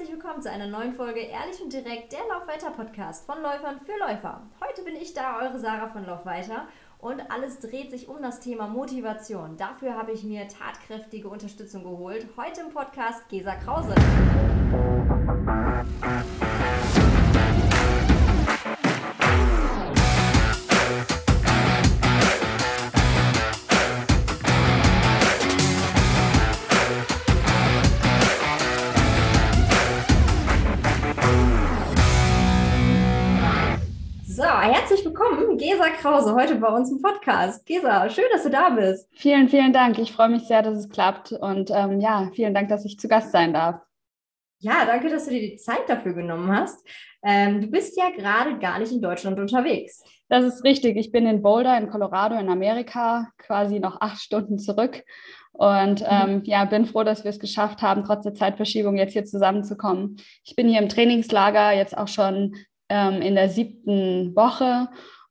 herzlich willkommen zu einer neuen Folge Ehrlich und Direkt, der Laufweiter Podcast von Läufern für Läufer. Heute bin ich da, eure Sarah von Laufweiter und alles dreht sich um das Thema Motivation. Dafür habe ich mir tatkräftige Unterstützung geholt. Heute im Podcast Gesa Krause. Krause, heute bei uns im Podcast. Gesa, schön, dass du da bist. Vielen, vielen Dank. Ich freue mich sehr, dass es klappt. Und ähm, ja, vielen Dank, dass ich zu Gast sein darf. Ja, danke, dass du dir die Zeit dafür genommen hast. Ähm, du bist ja gerade gar nicht in Deutschland unterwegs. Das ist richtig. Ich bin in Boulder in Colorado in Amerika, quasi noch acht Stunden zurück. Und mhm. ähm, ja, bin froh, dass wir es geschafft haben, trotz der Zeitverschiebung jetzt hier zusammenzukommen. Ich bin hier im Trainingslager jetzt auch schon ähm, in der siebten Woche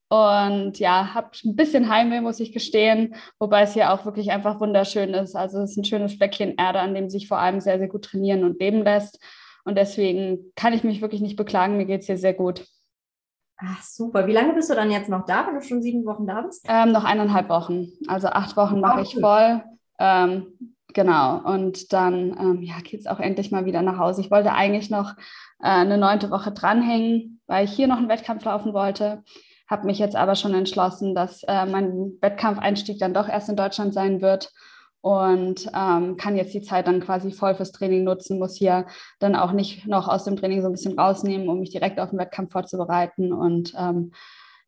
und ja, habe ein bisschen Heimweh, muss ich gestehen, wobei es hier auch wirklich einfach wunderschön ist. Also es ist ein schönes Fleckchen Erde, an dem sich vor allem sehr, sehr gut trainieren und leben lässt. Und deswegen kann ich mich wirklich nicht beklagen, mir geht es hier sehr gut. Ach, super. Wie lange bist du dann jetzt noch da, wenn du schon sieben Wochen da bist? Ähm, noch eineinhalb Wochen. Also acht Wochen mache ich voll. Ähm, genau. Und dann ähm, ja, geht es auch endlich mal wieder nach Hause. Ich wollte eigentlich noch äh, eine neunte Woche dranhängen, weil ich hier noch einen Wettkampf laufen wollte. Habe mich jetzt aber schon entschlossen, dass äh, mein Wettkampfeinstieg dann doch erst in Deutschland sein wird und ähm, kann jetzt die Zeit dann quasi voll fürs Training nutzen, muss hier dann auch nicht noch aus dem Training so ein bisschen rausnehmen, um mich direkt auf den Wettkampf vorzubereiten und ähm,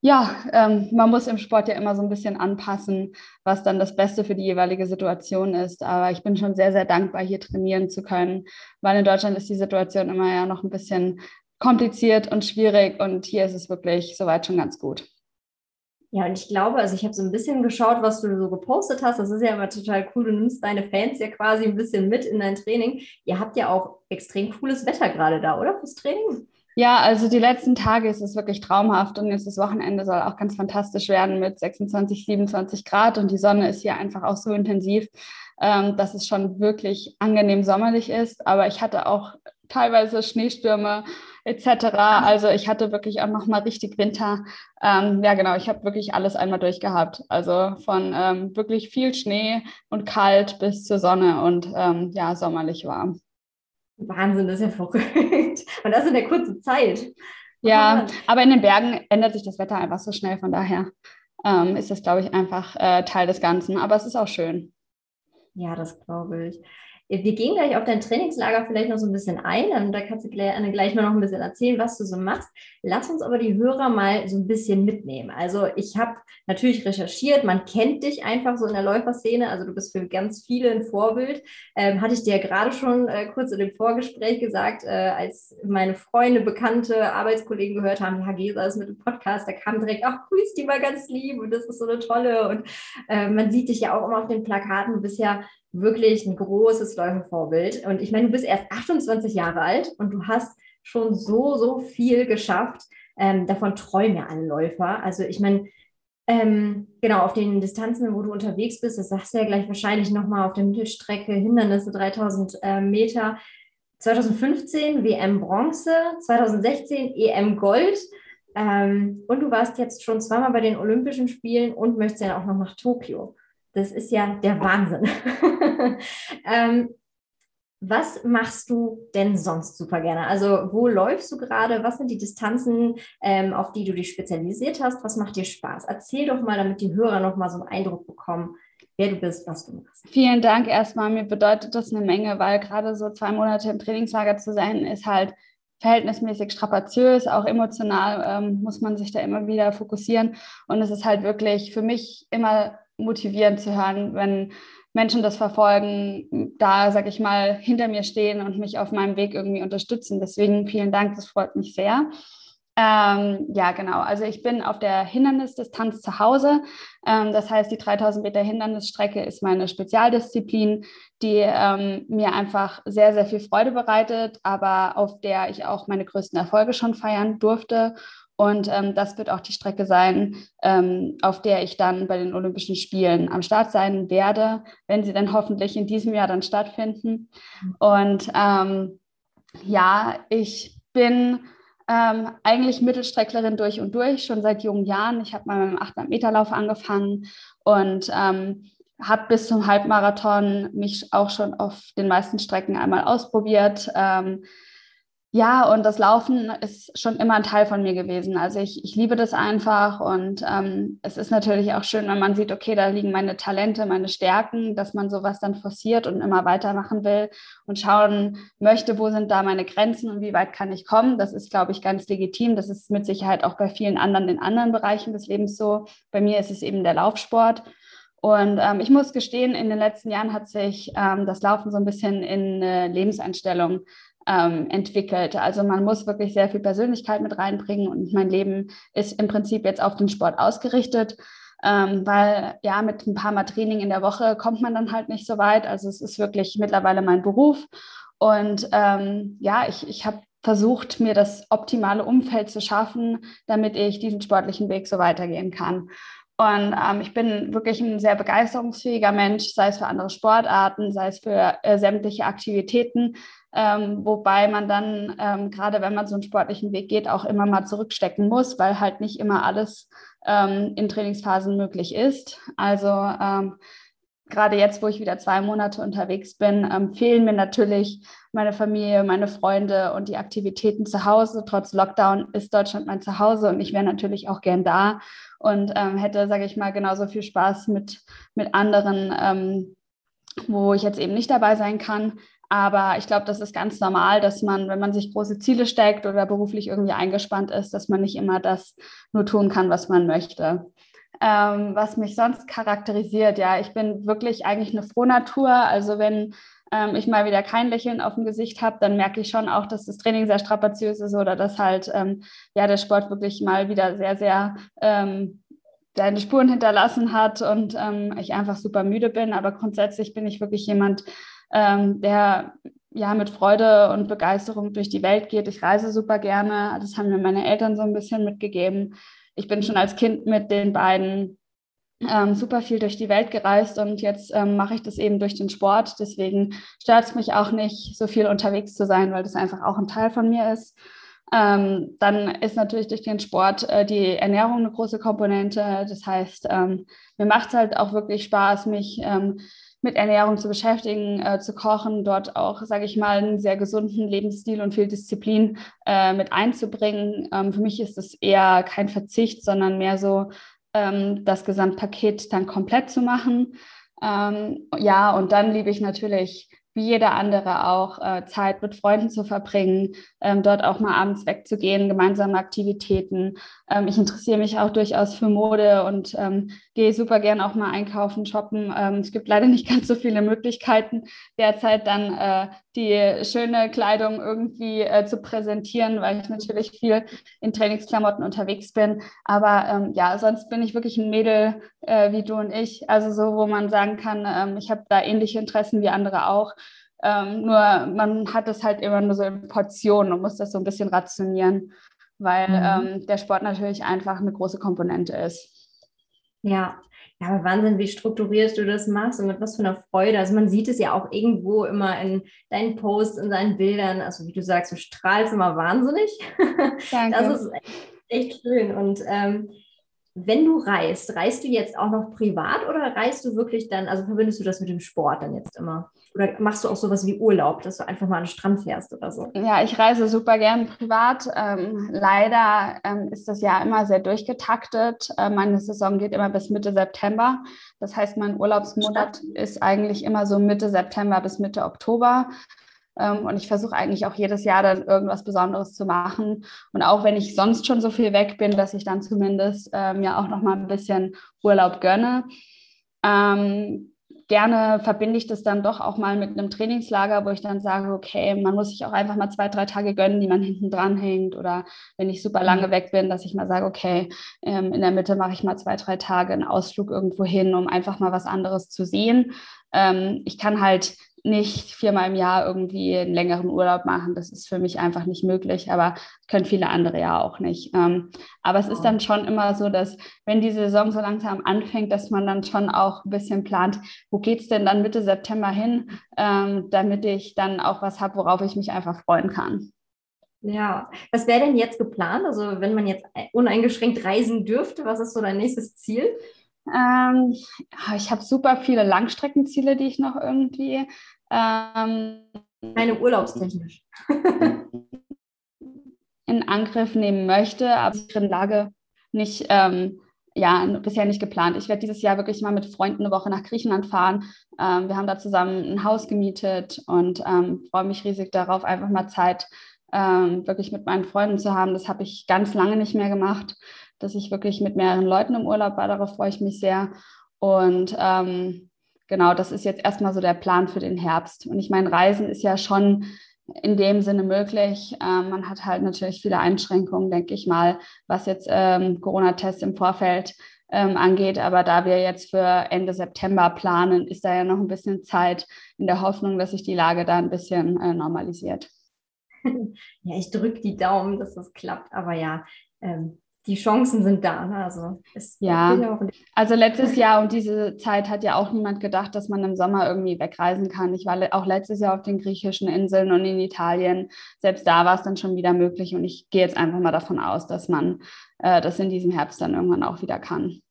ja, ähm, man muss im Sport ja immer so ein bisschen anpassen, was dann das Beste für die jeweilige Situation ist. Aber ich bin schon sehr, sehr dankbar, hier trainieren zu können, weil in Deutschland ist die Situation immer ja noch ein bisschen kompliziert und schwierig und hier ist es wirklich soweit schon ganz gut. Ja, und ich glaube, also ich habe so ein bisschen geschaut, was du so gepostet hast. Das ist ja immer total cool. Du nimmst deine Fans ja quasi ein bisschen mit in dein Training. Ihr habt ja auch extrem cooles Wetter gerade da, oder? Fürs Training? Ja, also die letzten Tage ist es wirklich traumhaft und jetzt das Wochenende soll auch ganz fantastisch werden mit 26, 27 Grad und die Sonne ist hier einfach auch so intensiv, ähm, dass es schon wirklich angenehm sommerlich ist. Aber ich hatte auch teilweise Schneestürme etc. Also ich hatte wirklich auch noch mal richtig Winter. Ähm, ja, genau, ich habe wirklich alles einmal durchgehabt. Also von ähm, wirklich viel Schnee und kalt bis zur Sonne und ähm, ja, sommerlich warm. Wahnsinn, das ist ja verrückt. Und das in der kurzen Zeit. Ja, aber in den Bergen ändert sich das Wetter einfach so schnell. Von daher ähm, ist das, glaube ich, einfach äh, Teil des Ganzen. Aber es ist auch schön. Ja, das glaube ich. Wir gehen gleich auf dein Trainingslager vielleicht noch so ein bisschen ein. Da kannst du gleich noch ein bisschen erzählen, was du so machst. Lass uns aber die Hörer mal so ein bisschen mitnehmen. Also ich habe natürlich recherchiert, man kennt dich einfach so in der Läuferszene. Also du bist für ganz viele ein Vorbild. Ähm, hatte ich dir ja gerade schon äh, kurz in dem Vorgespräch gesagt, äh, als meine Freunde, Bekannte, Arbeitskollegen gehört haben, ja, Gesa ist mit dem Podcast, da kam direkt, ach, grüß die mal ganz lieb und das ist so eine tolle. Und äh, man sieht dich ja auch immer auf den Plakaten. Du bist ja wirklich ein großes Läufervorbild. Und ich meine, du bist erst 28 Jahre alt und du hast schon so, so viel geschafft. Ähm, davon träumen ja alle Läufer. Also ich meine, ähm, genau, auf den Distanzen, wo du unterwegs bist, das sagst du ja gleich wahrscheinlich nochmal auf der Mittelstrecke, Hindernisse 3000 äh, Meter. 2015 WM Bronze, 2016 EM Gold. Ähm, und du warst jetzt schon zweimal bei den Olympischen Spielen und möchtest ja auch noch nach Tokio. Das ist ja der Wahnsinn. ähm, was machst du denn sonst super gerne? Also wo läufst du gerade? Was sind die Distanzen, ähm, auf die du dich spezialisiert hast? Was macht dir Spaß? Erzähl doch mal, damit die Hörer noch mal so einen Eindruck bekommen, wer du bist, was du machst. Vielen Dank erstmal. Mir bedeutet das eine Menge, weil gerade so zwei Monate im Trainingslager zu sein, ist halt verhältnismäßig strapaziös, auch emotional ähm, muss man sich da immer wieder fokussieren. Und es ist halt wirklich für mich immer motivierend zu hören, wenn Menschen das verfolgen, da, sag ich mal, hinter mir stehen und mich auf meinem Weg irgendwie unterstützen. Deswegen vielen Dank, das freut mich sehr. Ähm, ja, genau. Also ich bin auf der Hindernisdistanz zu Hause. Ähm, das heißt, die 3000 Meter Hindernisstrecke ist meine Spezialdisziplin, die ähm, mir einfach sehr, sehr viel Freude bereitet, aber auf der ich auch meine größten Erfolge schon feiern durfte und ähm, das wird auch die Strecke sein, ähm, auf der ich dann bei den Olympischen Spielen am Start sein werde, wenn sie dann hoffentlich in diesem Jahr dann stattfinden. Und ähm, Ja, ich bin ähm, eigentlich Mittelstrecklerin durch und durch, schon seit jungen Jahren. Ich habe mal mit dem 800-Meter-Lauf angefangen und ähm, habe bis zum Halbmarathon mich auch schon auf den meisten Strecken einmal ausprobiert. Ähm, ja, und das Laufen ist schon immer ein Teil von mir gewesen. Also ich, ich liebe das einfach und ähm, es ist natürlich auch schön, wenn man sieht, okay, da liegen meine Talente, meine Stärken, dass man sowas dann forciert und immer weitermachen will und schauen möchte, wo sind da meine Grenzen und wie weit kann ich kommen. Das ist, glaube ich, ganz legitim. Das ist mit Sicherheit auch bei vielen anderen in anderen Bereichen des Lebens so. Bei mir ist es eben der Laufsport. Und ähm, ich muss gestehen, in den letzten Jahren hat sich ähm, das Laufen so ein bisschen in eine Lebenseinstellung ähm, entwickelt. Also man muss wirklich sehr viel Persönlichkeit mit reinbringen und mein Leben ist im Prinzip jetzt auf den Sport ausgerichtet. Ähm, weil ja, mit ein paar Mal Training in der Woche kommt man dann halt nicht so weit. Also es ist wirklich mittlerweile mein Beruf. Und ähm, ja, ich, ich habe versucht, mir das optimale Umfeld zu schaffen, damit ich diesen sportlichen Weg so weitergehen kann. Und ähm, ich bin wirklich ein sehr begeisterungsfähiger Mensch, sei es für andere Sportarten, sei es für äh, sämtliche Aktivitäten. Ähm, wobei man dann, ähm, gerade wenn man so einen sportlichen Weg geht, auch immer mal zurückstecken muss, weil halt nicht immer alles ähm, in Trainingsphasen möglich ist. Also ähm, gerade jetzt, wo ich wieder zwei Monate unterwegs bin, ähm, fehlen mir natürlich meine Familie, meine Freunde und die Aktivitäten zu Hause. Trotz Lockdown ist Deutschland mein Zuhause und ich wäre natürlich auch gern da und ähm, hätte, sage ich mal, genauso viel Spaß mit, mit anderen, wo ich jetzt eben nicht dabei sein kann. Aber ich glaube, das ist ganz normal, dass man, wenn man sich große Ziele steckt oder beruflich irgendwie eingespannt ist, dass man nicht immer das nur tun kann, was man möchte. Ähm, was mich sonst charakterisiert, ja, ich bin wirklich eigentlich eine Frohnatur. Also wenn ähm, ich mal wieder kein Lächeln auf dem Gesicht habe, dann merke ich schon auch, dass das Training sehr strapaziös ist oder dass halt ähm, ja der Sport wirklich mal wieder sehr, sehr ähm, seine Spuren hinterlassen hat und ähm, ich einfach super müde bin. Aber grundsätzlich bin ich wirklich jemand, ähm, der ja mit Freude und Begeisterung durch die Welt geht. Ich reise super gerne. Das haben mir meine Eltern so ein bisschen mitgegeben. Ich bin schon als Kind mit den beiden ähm, super viel durch die Welt gereist und jetzt ähm, mache ich das eben durch den Sport. Deswegen stört es mich auch nicht, so viel unterwegs zu sein, weil das einfach auch ein Teil von mir ist. Ähm, dann ist natürlich durch den Sport äh, die Ernährung eine große Komponente. Das heißt, ähm, mir macht es halt auch wirklich Spaß, mich ähm, mit Ernährung zu beschäftigen, äh, zu kochen, dort auch, sage ich mal, einen sehr gesunden Lebensstil und viel Disziplin äh, mit einzubringen. Ähm, für mich ist es eher kein Verzicht, sondern mehr so ähm, das Gesamtpaket dann komplett zu machen. Ähm, ja, und dann liebe ich natürlich wie jeder andere auch äh, Zeit mit Freunden zu verbringen, ähm, dort auch mal abends wegzugehen, gemeinsame Aktivitäten. Ähm, ich interessiere mich auch durchaus für Mode und ähm, gehe super gern auch mal einkaufen, shoppen. Ähm, es gibt leider nicht ganz so viele Möglichkeiten, derzeit dann äh, die schöne Kleidung irgendwie äh, zu präsentieren, weil ich natürlich viel in Trainingsklamotten unterwegs bin. Aber ähm, ja, sonst bin ich wirklich ein Mädel äh, wie du und ich. Also so, wo man sagen kann, ähm, ich habe da ähnliche Interessen wie andere auch. Ähm, nur man hat es halt immer nur so in Portionen und muss das so ein bisschen rationieren, weil mhm. ähm, der Sport natürlich einfach eine große Komponente ist. Ja, ja, aber Wahnsinn, wie strukturiert du das machst und mit was für einer Freude. Also man sieht es ja auch irgendwo immer in deinen Posts, in deinen Bildern. Also wie du sagst, du strahlst immer wahnsinnig. Danke. Das ist echt, echt schön. Und ähm, wenn du reist, reist du jetzt auch noch privat oder reist du wirklich dann, also verbindest du das mit dem Sport dann jetzt immer? Oder machst du auch sowas wie Urlaub, dass du einfach mal an den Strand fährst oder so? Ja, ich reise super gern privat. Ähm, leider ähm, ist das Jahr immer sehr durchgetaktet. Äh, meine Saison geht immer bis Mitte September. Das heißt, mein Urlaubsmonat ist eigentlich immer so Mitte September bis Mitte Oktober. Ähm, und ich versuche eigentlich auch jedes Jahr dann irgendwas Besonderes zu machen. Und auch wenn ich sonst schon so viel weg bin, dass ich dann zumindest äh, mir auch noch mal ein bisschen Urlaub gönne. Ähm, gerne verbinde ich das dann doch auch mal mit einem Trainingslager, wo ich dann sage, okay, man muss sich auch einfach mal zwei, drei Tage gönnen, die man hinten dran hängt. Oder wenn ich super lange mhm. weg bin, dass ich mal sage, okay, ähm, in der Mitte mache ich mal zwei, drei Tage einen Ausflug irgendwo hin, um einfach mal was anderes zu sehen. Ähm, ich kann halt nicht viermal im Jahr irgendwie einen längeren Urlaub machen. Das ist für mich einfach nicht möglich, aber können viele andere ja auch nicht. Ähm, aber es ist dann schon immer so, dass wenn die Saison so langsam anfängt, dass man dann schon auch ein bisschen plant, wo geht es denn dann Mitte September hin, ähm, damit ich dann auch was habe, worauf ich mich einfach freuen kann. Ja, was wäre denn jetzt geplant? Also wenn man jetzt uneingeschränkt reisen dürfte, was ist so dein nächstes Ziel? Ähm, ich habe super viele Langstreckenziele, die ich noch irgendwie. Ähm, Meine urlaubstechnisch. in Angriff nehmen möchte, aber in Lage nicht, ähm, ja, bisher nicht geplant. Ich werde dieses Jahr wirklich mal mit Freunden eine Woche nach Griechenland fahren. Ähm, wir haben da zusammen ein Haus gemietet und ähm, freue mich riesig darauf, einfach mal Zeit ähm, wirklich mit meinen Freunden zu haben. Das habe ich ganz lange nicht mehr gemacht dass ich wirklich mit mehreren Leuten im Urlaub war. Darauf freue ich mich sehr. Und ähm, genau, das ist jetzt erstmal so der Plan für den Herbst. Und ich meine, Reisen ist ja schon in dem Sinne möglich. Ähm, man hat halt natürlich viele Einschränkungen, denke ich mal, was jetzt ähm, Corona-Tests im Vorfeld ähm, angeht. Aber da wir jetzt für Ende September planen, ist da ja noch ein bisschen Zeit in der Hoffnung, dass sich die Lage da ein bisschen äh, normalisiert. Ja, ich drücke die Daumen, dass das klappt. Aber ja, ähm, die Chancen sind da. Ne? Also ja, also letztes Jahr um diese Zeit hat ja auch niemand gedacht, dass man im Sommer irgendwie wegreisen kann. Ich war auch letztes Jahr auf den griechischen Inseln und in Italien. Selbst da war es dann schon wieder möglich und ich gehe jetzt einfach mal davon aus, dass man äh, das in diesem Herbst dann irgendwann auch wieder kann.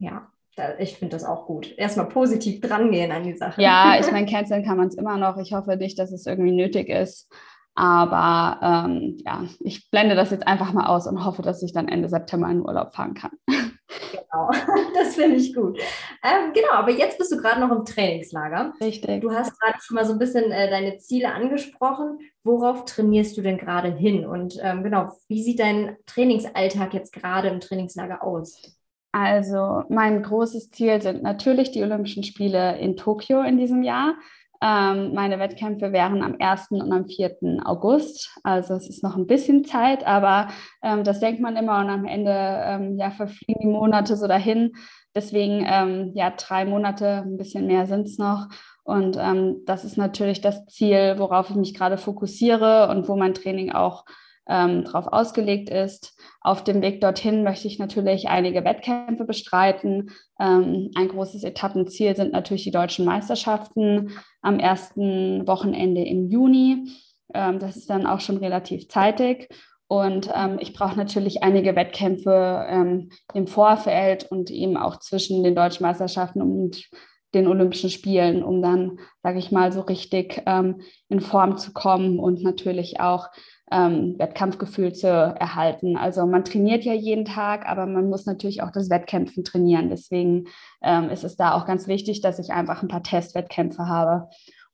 Ja, ich finde das auch gut. Erstmal positiv drangehen an die Sache. Ja, ich meine, canceln kann man es immer noch. Ich hoffe nicht, dass es irgendwie nötig ist. Aber ähm, ja, ich blende das jetzt einfach mal aus und hoffe, dass ich dann Ende September in Urlaub fahren kann. Genau, das finde ich gut. Ähm, genau, aber jetzt bist du gerade noch im Trainingslager. Richtig. Du hast gerade schon mal so ein bisschen äh, deine Ziele angesprochen. Worauf trainierst du denn gerade hin? Und ähm, genau, wie sieht dein Trainingsalltag jetzt gerade im Trainingslager aus? Also mein großes Ziel sind natürlich die Olympischen Spiele in Tokio in diesem Jahr. Ähm, meine Wettkämpfe wären am 1. und am 4. August. Also es ist noch ein bisschen Zeit, aber ähm, das denkt man immer und am Ende ähm, ja, verfliegen die Monate so dahin. Deswegen ähm, ja, drei Monate, ein bisschen mehr sind es noch. Und ähm, das ist natürlich das Ziel, worauf ich mich gerade fokussiere und wo mein Training auch ähm, darauf ausgelegt ist. Auf dem Weg dorthin möchte ich natürlich einige Wettkämpfe bestreiten. Ähm, ein großes Etappenziel sind natürlich die deutschen Meisterschaften am ersten Wochenende im Juni. Ähm, das ist dann auch schon relativ zeitig. Und ähm, ich brauche natürlich einige Wettkämpfe ähm, im Vorfeld und eben auch zwischen den deutschen Meisterschaften und den Olympischen Spielen, um dann, sage ich mal, so richtig ähm, in Form zu kommen und natürlich auch ähm, Wettkampfgefühl zu erhalten. Also man trainiert ja jeden Tag, aber man muss natürlich auch das Wettkämpfen trainieren. Deswegen ähm, ist es da auch ganz wichtig, dass ich einfach ein paar Testwettkämpfe habe.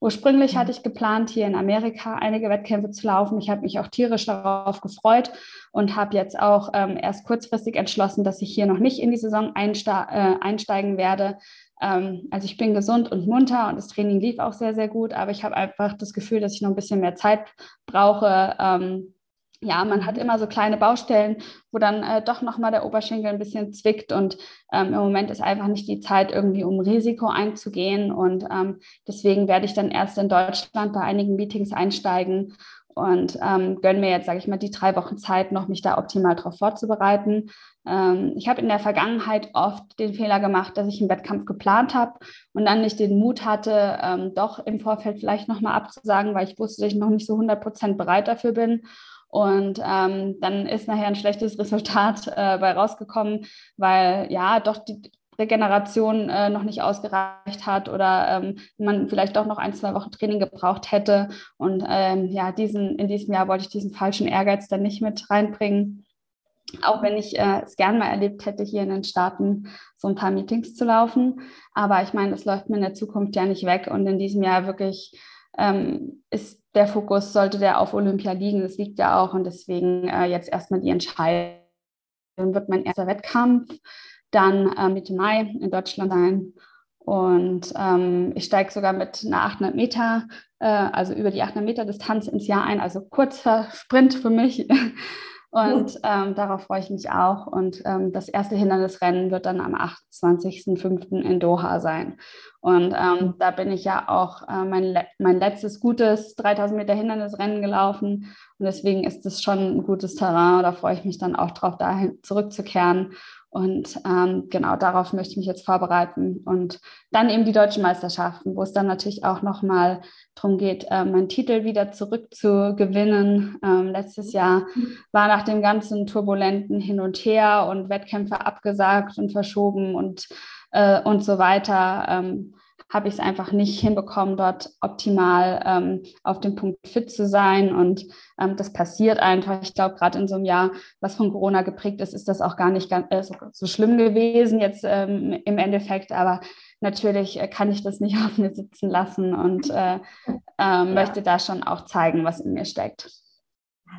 Ursprünglich hatte ich geplant, hier in Amerika einige Wettkämpfe zu laufen. Ich habe mich auch tierisch darauf gefreut und habe jetzt auch ähm, erst kurzfristig entschlossen, dass ich hier noch nicht in die Saison einste äh, einsteigen werde, also ich bin gesund und munter und das Training lief auch sehr, sehr gut, aber ich habe einfach das Gefühl, dass ich noch ein bisschen mehr Zeit brauche. Ähm, ja, man hat immer so kleine Baustellen, wo dann äh, doch nochmal der Oberschenkel ein bisschen zwickt und ähm, im Moment ist einfach nicht die Zeit, irgendwie um Risiko einzugehen und ähm, deswegen werde ich dann erst in Deutschland bei einigen Meetings einsteigen und ähm, gönne mir jetzt, sage ich mal, die drei Wochen Zeit, noch mich da optimal darauf vorzubereiten. Ähm, ich habe in der Vergangenheit oft den Fehler gemacht, dass ich einen Wettkampf geplant habe und dann nicht den Mut hatte, ähm, doch im Vorfeld vielleicht nochmal abzusagen, weil ich wusste, dass ich noch nicht so 100 Prozent bereit dafür bin. Und ähm, dann ist nachher ein schlechtes Resultat äh, bei rausgekommen, weil ja doch die Regeneration äh, noch nicht ausgereicht hat oder ähm, man vielleicht doch noch ein, zwei Wochen Training gebraucht hätte. Und ähm, ja, diesen, in diesem Jahr wollte ich diesen falschen Ehrgeiz dann nicht mit reinbringen. Auch wenn ich äh, es gern mal erlebt hätte, hier in den Staaten so ein paar Meetings zu laufen. Aber ich meine, das läuft mir in der Zukunft ja nicht weg. Und in diesem Jahr wirklich ähm, ist der Fokus, sollte der auf Olympia liegen. Das liegt ja auch. Und deswegen äh, jetzt erstmal die Entscheidung, wird mein erster Wettkampf dann äh, Mitte Mai in Deutschland sein. Und ähm, ich steige sogar mit einer 800 Meter, äh, also über die 800 Meter Distanz ins Jahr ein, also kurzer Sprint für mich. Und ähm, darauf freue ich mich auch. Und ähm, das erste Hindernisrennen wird dann am 28.05. in Doha sein. Und ähm, da bin ich ja auch äh, mein, mein letztes gutes 3000 Meter Hindernisrennen gelaufen. Und deswegen ist es schon ein gutes Terrain. Da freue ich mich dann auch drauf, dahin zurückzukehren und ähm, genau darauf möchte ich mich jetzt vorbereiten. Und dann eben die deutschen Meisterschaften, wo es dann natürlich auch nochmal darum geht, äh, meinen Titel wieder zurückzugewinnen. Ähm, letztes Jahr war nach dem ganzen turbulenten Hin und Her und Wettkämpfe abgesagt und verschoben und, äh, und so weiter. Ähm, habe ich es einfach nicht hinbekommen, dort optimal ähm, auf dem Punkt fit zu sein. Und ähm, das passiert einfach. Ich glaube, gerade in so einem Jahr, was von Corona geprägt ist, ist das auch gar nicht ganz, äh, so, so, schlimm gewesen jetzt ähm, im Endeffekt. Aber natürlich äh, kann ich das nicht auf mir sitzen lassen und äh, ja. möchte da schon auch zeigen, was in mir steckt.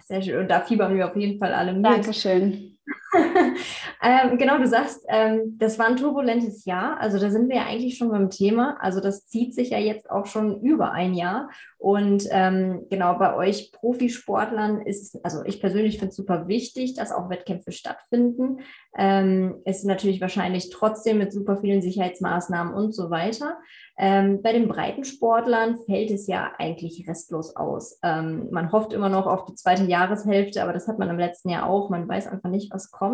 Sehr schön. Und da fiebern wir auf jeden Fall alle mit. Dankeschön. ähm, genau, du sagst, ähm, das war ein turbulentes Jahr. Also da sind wir ja eigentlich schon beim Thema. Also das zieht sich ja jetzt auch schon über ein Jahr. Und ähm, genau bei euch Profisportlern ist, also ich persönlich finde es super wichtig, dass auch Wettkämpfe stattfinden. Ähm, es ist natürlich wahrscheinlich trotzdem mit super vielen Sicherheitsmaßnahmen und so weiter. Ähm, bei den Breitensportlern fällt es ja eigentlich restlos aus. Ähm, man hofft immer noch auf die zweite Jahreshälfte, aber das hat man im letzten Jahr auch. Man weiß einfach nicht, was kommt.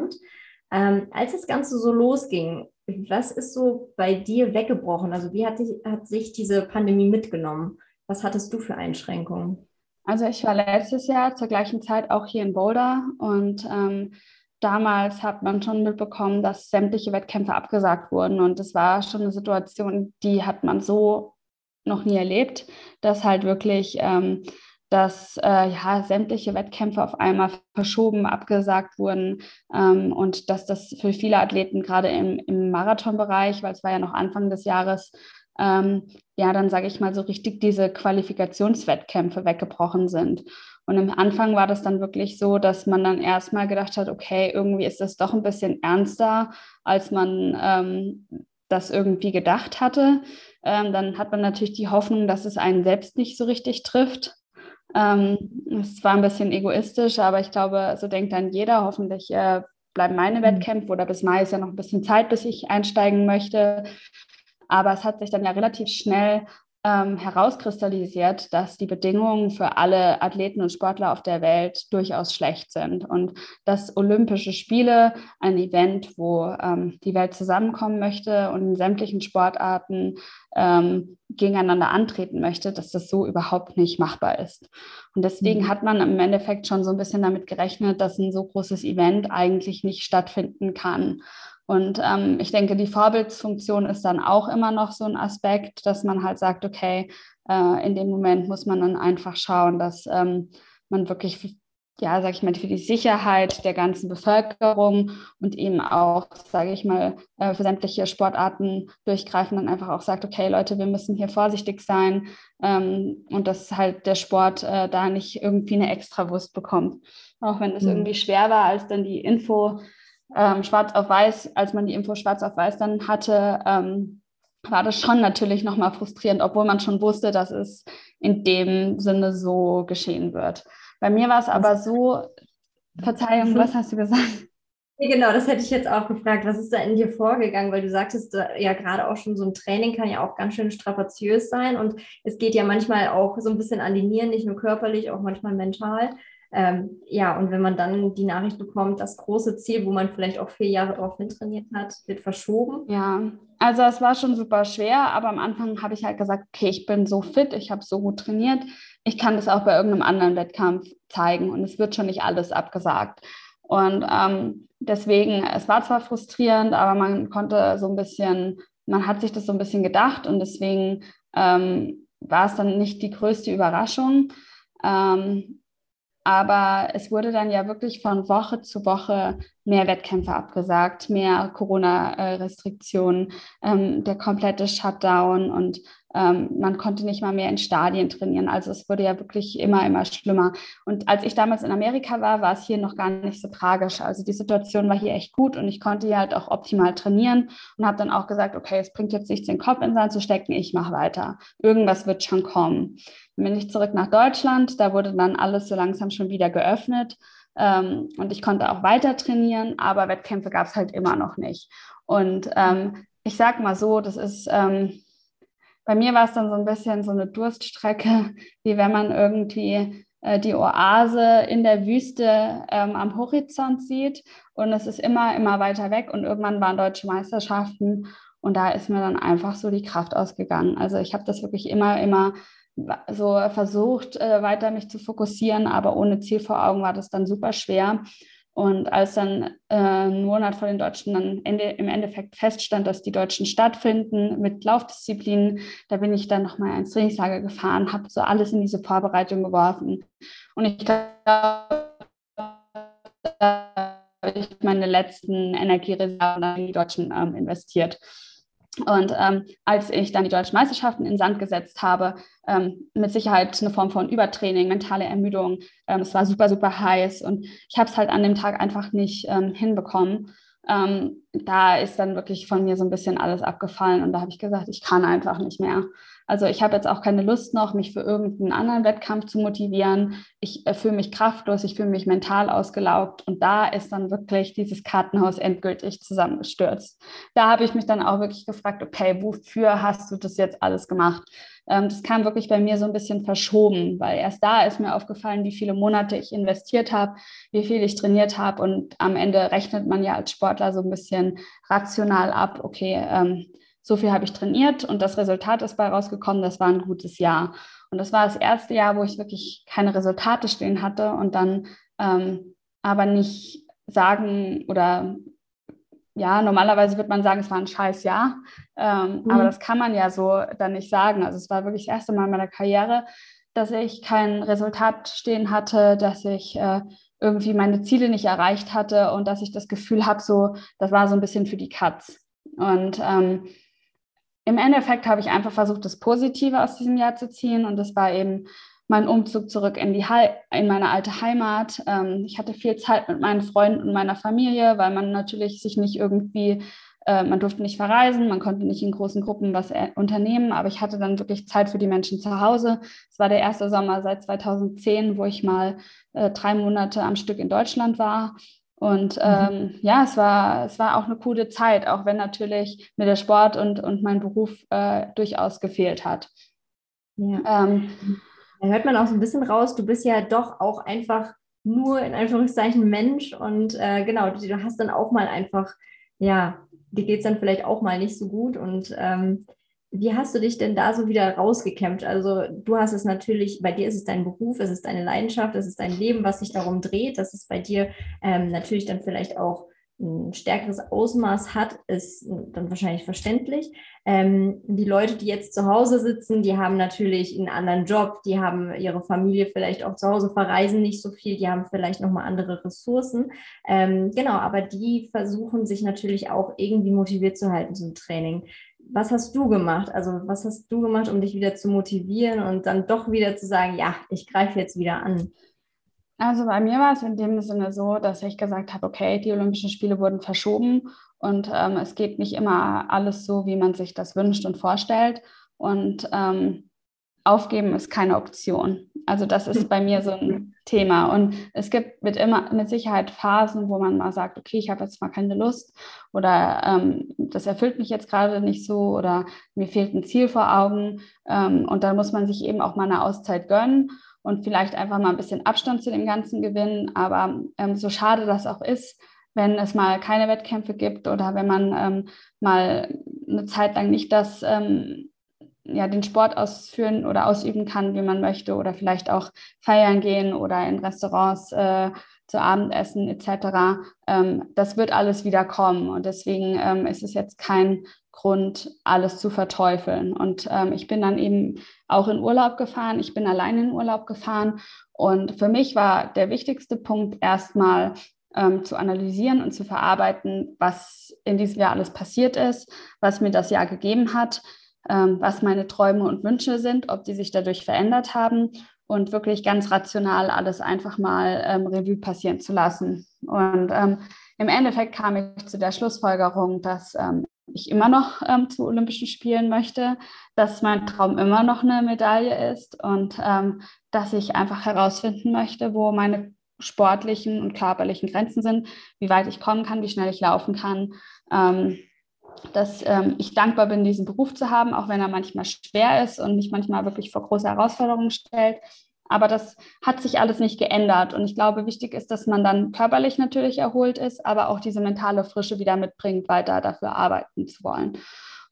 Ähm, als das Ganze so losging, was ist so bei dir weggebrochen? Also wie hat, dich, hat sich diese Pandemie mitgenommen? Was hattest du für Einschränkungen? Also ich war letztes Jahr zur gleichen Zeit auch hier in Boulder und ähm, damals hat man schon mitbekommen, dass sämtliche Wettkämpfe abgesagt wurden und das war schon eine Situation, die hat man so noch nie erlebt, dass halt wirklich ähm, dass äh, ja, sämtliche Wettkämpfe auf einmal verschoben, abgesagt wurden ähm, und dass das für viele Athleten gerade im, im Marathonbereich, weil es war ja noch Anfang des Jahres, ähm, ja, dann sage ich mal so richtig diese Qualifikationswettkämpfe weggebrochen sind. Und im Anfang war das dann wirklich so, dass man dann erstmal gedacht hat, okay, irgendwie ist das doch ein bisschen ernster, als man ähm, das irgendwie gedacht hatte. Ähm, dann hat man natürlich die Hoffnung, dass es einen selbst nicht so richtig trifft. Ähm, es war ein bisschen egoistisch, aber ich glaube, so denkt dann jeder. Hoffentlich äh, bleiben meine mhm. Wettkämpfe oder bis Mai ist ja noch ein bisschen Zeit, bis ich einsteigen möchte. Aber es hat sich dann ja relativ schnell ähm, herauskristallisiert, dass die Bedingungen für alle Athleten und Sportler auf der Welt durchaus schlecht sind und dass Olympische Spiele, ein Event, wo ähm, die Welt zusammenkommen möchte und in sämtlichen Sportarten ähm, gegeneinander antreten möchte, dass das so überhaupt nicht machbar ist. Und deswegen mhm. hat man im Endeffekt schon so ein bisschen damit gerechnet, dass ein so großes Event eigentlich nicht stattfinden kann. Und ähm, ich denke, die Vorbildsfunktion ist dann auch immer noch so ein Aspekt, dass man halt sagt, okay, äh, in dem Moment muss man dann einfach schauen, dass ähm, man wirklich, ja, sage ich mal, für die Sicherheit der ganzen Bevölkerung und eben auch, sage ich mal, äh, für sämtliche Sportarten durchgreifen, dann einfach auch sagt, okay, Leute, wir müssen hier vorsichtig sein ähm, und dass halt der Sport äh, da nicht irgendwie eine Extrawurst bekommt. Auch wenn es mhm. irgendwie schwer war, als dann die Info ähm, schwarz auf weiß, als man die Info schwarz auf weiß dann hatte, ähm, war das schon natürlich nochmal frustrierend, obwohl man schon wusste, dass es in dem Sinne so geschehen wird. Bei mir war es aber so, Verzeihung, was hast du gesagt? Genau, das hätte ich jetzt auch gefragt. Was ist da in dir vorgegangen? Weil du sagtest ja gerade auch schon, so ein Training kann ja auch ganz schön strapaziös sein und es geht ja manchmal auch so ein bisschen an die Nieren, nicht nur körperlich, auch manchmal mental. Ähm, ja, und wenn man dann die Nachricht bekommt, das große Ziel, wo man vielleicht auch vier Jahre darauf hintrainiert hat, wird verschoben. Ja, also es war schon super schwer, aber am Anfang habe ich halt gesagt, okay, ich bin so fit, ich habe so gut trainiert, ich kann das auch bei irgendeinem anderen Wettkampf zeigen und es wird schon nicht alles abgesagt. Und ähm, deswegen, es war zwar frustrierend, aber man konnte so ein bisschen, man hat sich das so ein bisschen gedacht und deswegen ähm, war es dann nicht die größte Überraschung. Ähm, aber es wurde dann ja wirklich von Woche zu Woche mehr Wettkämpfe abgesagt, mehr Corona-Restriktionen, ähm, der komplette Shutdown und man konnte nicht mal mehr in Stadien trainieren. Also es wurde ja wirklich immer, immer schlimmer. Und als ich damals in Amerika war, war es hier noch gar nicht so tragisch. Also die Situation war hier echt gut und ich konnte hier halt auch optimal trainieren und habe dann auch gesagt, okay, es bringt jetzt nichts, den Kopf in den Sand zu stecken, ich mache weiter. Irgendwas wird schon kommen. Dann bin ich zurück nach Deutschland, da wurde dann alles so langsam schon wieder geöffnet. ähm, und ich konnte auch weiter trainieren, aber Wettkämpfe gab es halt immer noch nicht. Und ähm, ich sag mal so, das ist, ähm, bei mir war es dann so ein bisschen so eine Durststrecke, wie wenn man irgendwie äh, die Oase in der Wüste ähm, am Horizont sieht und es ist immer, immer weiter weg und irgendwann waren deutsche Meisterschaften und da ist mir dann einfach so die Kraft ausgegangen. Also ich habe das wirklich immer, immer so versucht, äh, weiter mich zu fokussieren, aber ohne Ziel vor Augen war das dann super schwer. Und als dann äh, einen Monat vor den Deutschen dann Ende, im Endeffekt feststand, dass die Deutschen stattfinden mit Laufdisziplinen, da bin ich dann nochmal ins Trainingslager gefahren, habe so alles in diese Vorbereitung geworfen. Und ich glaube, da habe ich meine letzten Energiereserven in die Deutschen ähm, investiert. Und ähm, als ich dann die deutschen Meisterschaften in Sand gesetzt habe, ähm, mit Sicherheit eine Form von Übertraining, mentale Ermüdung. Ähm, es war super, super heiß und ich habe es halt an dem Tag einfach nicht ähm, hinbekommen. Ähm, da ist dann wirklich von mir so ein bisschen alles abgefallen und da habe ich gesagt, ich kann einfach nicht mehr. Also ich habe jetzt auch keine Lust noch, mich für irgendeinen anderen Wettkampf zu motivieren. Ich äh, fühle mich kraftlos, ich fühle mich mental ausgelaugt und da ist dann wirklich dieses Kartenhaus endgültig zusammengestürzt. Da habe ich mich dann auch wirklich gefragt, okay, wofür hast du das jetzt alles gemacht? Ähm, das kam wirklich bei mir so ein bisschen verschoben, weil erst da ist mir aufgefallen, wie viele Monate ich investiert habe, wie viel ich trainiert habe und am Ende rechnet man ja als Sportler so ein bisschen rational ab, okay, ähm, so viel habe ich trainiert und das Resultat ist bei rausgekommen, das war ein gutes Jahr. Und das war das erste Jahr, wo ich wirklich keine Resultate stehen hatte und dann ähm, aber nicht sagen oder ja, normalerweise wird man sagen, es war ein scheiß Jahr, ähm, mhm. aber das kann man ja so dann nicht sagen. Also es war wirklich das erste Mal in meiner Karriere, dass ich kein Resultat stehen hatte, dass ich äh, irgendwie meine Ziele nicht erreicht hatte und dass ich das Gefühl habe, so, das war so ein bisschen für die Katz. Und ähm, im Endeffekt habe ich einfach versucht, das Positive aus diesem Jahr zu ziehen und das war eben mein Umzug zurück in, die in meine alte Heimat. Ähm, ich hatte viel Zeit mit meinen Freunden und meiner Familie, weil man natürlich sich nicht irgendwie, äh, man durfte nicht verreisen, man konnte nicht in großen Gruppen was unternehmen, aber ich hatte dann wirklich Zeit für die Menschen zu Hause. Es war der erste Sommer seit 2010, wo ich mal äh, drei Monate am Stück in Deutschland war. Und mhm. ähm, ja, es war, es war auch eine coole Zeit, auch wenn natürlich mir der Sport und, und mein Beruf äh, durchaus gefehlt hat. Ja. Ähm, da hört man auch so ein bisschen raus, du bist ja doch auch einfach nur in Anführungszeichen Mensch und äh, genau, du, du, hast dann auch mal einfach, ja, dir geht es dann vielleicht auch mal nicht so gut und ähm, wie hast du dich denn da so wieder rausgekämpft? Also du hast es natürlich, bei dir ist es dein Beruf, es ist deine Leidenschaft, es ist dein Leben, was sich darum dreht. Das ist bei dir ähm, natürlich dann vielleicht auch ein stärkeres Ausmaß hat, ist dann wahrscheinlich verständlich. Ähm, die Leute, die jetzt zu Hause sitzen, die haben natürlich einen anderen Job, die haben ihre Familie vielleicht auch zu Hause, verreisen nicht so viel, die haben vielleicht nochmal andere Ressourcen. Ähm, genau, aber die versuchen sich natürlich auch irgendwie motiviert zu halten zum Training was hast du gemacht? Also was hast du gemacht, um dich wieder zu motivieren und dann doch wieder zu sagen, ja, ich greife jetzt wieder an? Also bei mir war es in dem Sinne so, dass ich gesagt habe, okay, die Olympischen Spiele wurden verschoben und ähm, es geht nicht immer alles so, wie man sich das wünscht und vorstellt. Und ähm, aufgeben ist keine Option. Also das ist bei mir so ein Thema. Und es gibt mit immer mit Sicherheit Phasen, wo man mal sagt, okay, ich habe jetzt mal keine Lust oder ähm, das erfüllt mich jetzt gerade nicht so oder mir fehlt ein Ziel vor Augen. Ähm, und dann muss man sich eben auch mal eine Auszeit gönnen und vielleicht einfach mal ein bisschen Abstand zu dem Ganzen gewinnen. Aber ähm, so schade das auch ist, wenn es mal keine Wettkämpfe gibt oder wenn man ähm, mal eine Zeit lang nicht das ähm, ja, den Sport ausführen oder ausüben kann, wie man möchte, oder vielleicht auch feiern gehen oder in Restaurants äh, zu Abendessen etc. Ähm, das wird alles wieder kommen und deswegen ähm, ist es jetzt kein Grund, alles zu verteufeln. Und ähm, ich bin dann eben auch in Urlaub gefahren. Ich bin allein in Urlaub gefahren und für mich war der wichtigste Punkt erstmal ähm, zu analysieren und zu verarbeiten, was in diesem Jahr alles passiert ist, was mir das Jahr gegeben hat ähm, was meine Träume und Wünsche sind, ob die sich dadurch verändert haben und wirklich ganz rational alles einfach mal ähm, Revue passieren zu lassen. Und ähm, im Endeffekt kam ich zu der Schlussfolgerung, dass ähm, ich immer noch ähm, zu Olympischen Spielen möchte, dass mein Traum immer noch eine Medaille ist und ähm, dass ich einfach herausfinden möchte, wo meine sportlichen und körperlichen Grenzen sind, wie weit ich kommen kann, wie schnell ich laufen kann. Ähm, dass ähm, ich dankbar bin, diesen Beruf zu haben, auch wenn er manchmal schwer ist und mich manchmal wirklich vor große Herausforderungen stellt. Aber das hat sich alles nicht geändert. Und ich glaube, wichtig ist, dass man dann körperlich natürlich erholt ist, aber auch diese mentale Frische wieder mitbringt, weiter dafür arbeiten zu wollen.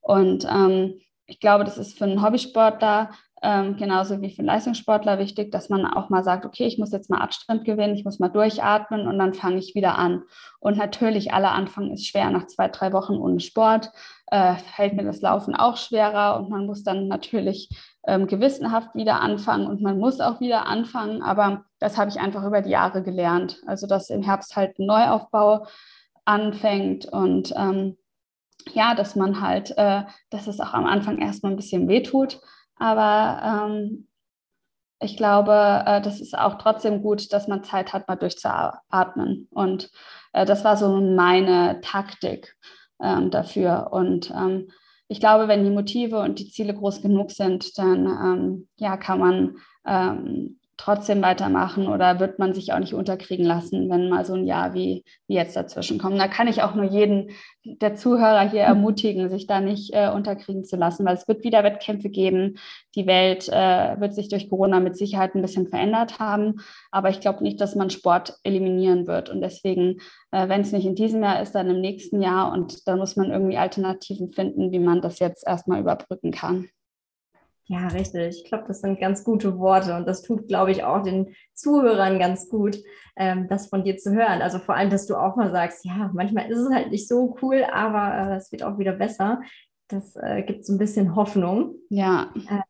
Und ähm, ich glaube, das ist für einen Hobbysportler ähm, genauso wie für einen Leistungssportler wichtig, dass man auch mal sagt, okay, ich muss jetzt mal Abstand gewinnen, ich muss mal durchatmen und dann fange ich wieder an. Und natürlich, aller Anfang ist schwer. Nach zwei, drei Wochen ohne Sport äh, fällt mir das Laufen auch schwerer und man muss dann natürlich ähm, gewissenhaft wieder anfangen und man muss auch wieder anfangen. Aber das habe ich einfach über die Jahre gelernt. Also, dass im Herbst halt ein Neuaufbau anfängt und ähm, ja, dass man halt, äh, dass es auch am Anfang erstmal ein bisschen wehtut aber ähm, ich glaube, äh, das ist auch trotzdem gut, dass man Zeit hat, mal durchzuatmen. Und äh, das war so meine Taktik ähm, dafür. Und ähm, ich glaube, wenn die Motive und die Ziele groß genug sind, dann ähm, ja, kann man ähm, trotzdem weitermachen oder wird man sich auch nicht unterkriegen lassen, wenn mal so ein Jahr wie, wie jetzt dazwischen kommt. Da kann ich auch nur jeden der Zuhörer hier hm. ermutigen, sich da nicht äh, unterkriegen zu lassen, weil es wird wieder Wettkämpfe geben. Die Welt äh, wird sich durch Corona mit Sicherheit ein bisschen verändert haben, aber ich glaube nicht, dass man Sport eliminieren wird. Und deswegen, äh, wenn es nicht in diesem Jahr ist, dann im nächsten Jahr und da muss man irgendwie Alternativen finden, wie man das jetzt erstmal überbrücken kann. Ja, richtig. Ich glaube, das sind ganz gute Worte und das tut, glaube ich, auch den Zuhörern ganz gut, ähm, das von dir zu hören. Also vor allem, dass du auch mal sagst, ja, manchmal ist es halt nicht so cool, aber äh, es wird auch wieder besser. Das äh, gibt so ein bisschen Hoffnung. Ja. Äh,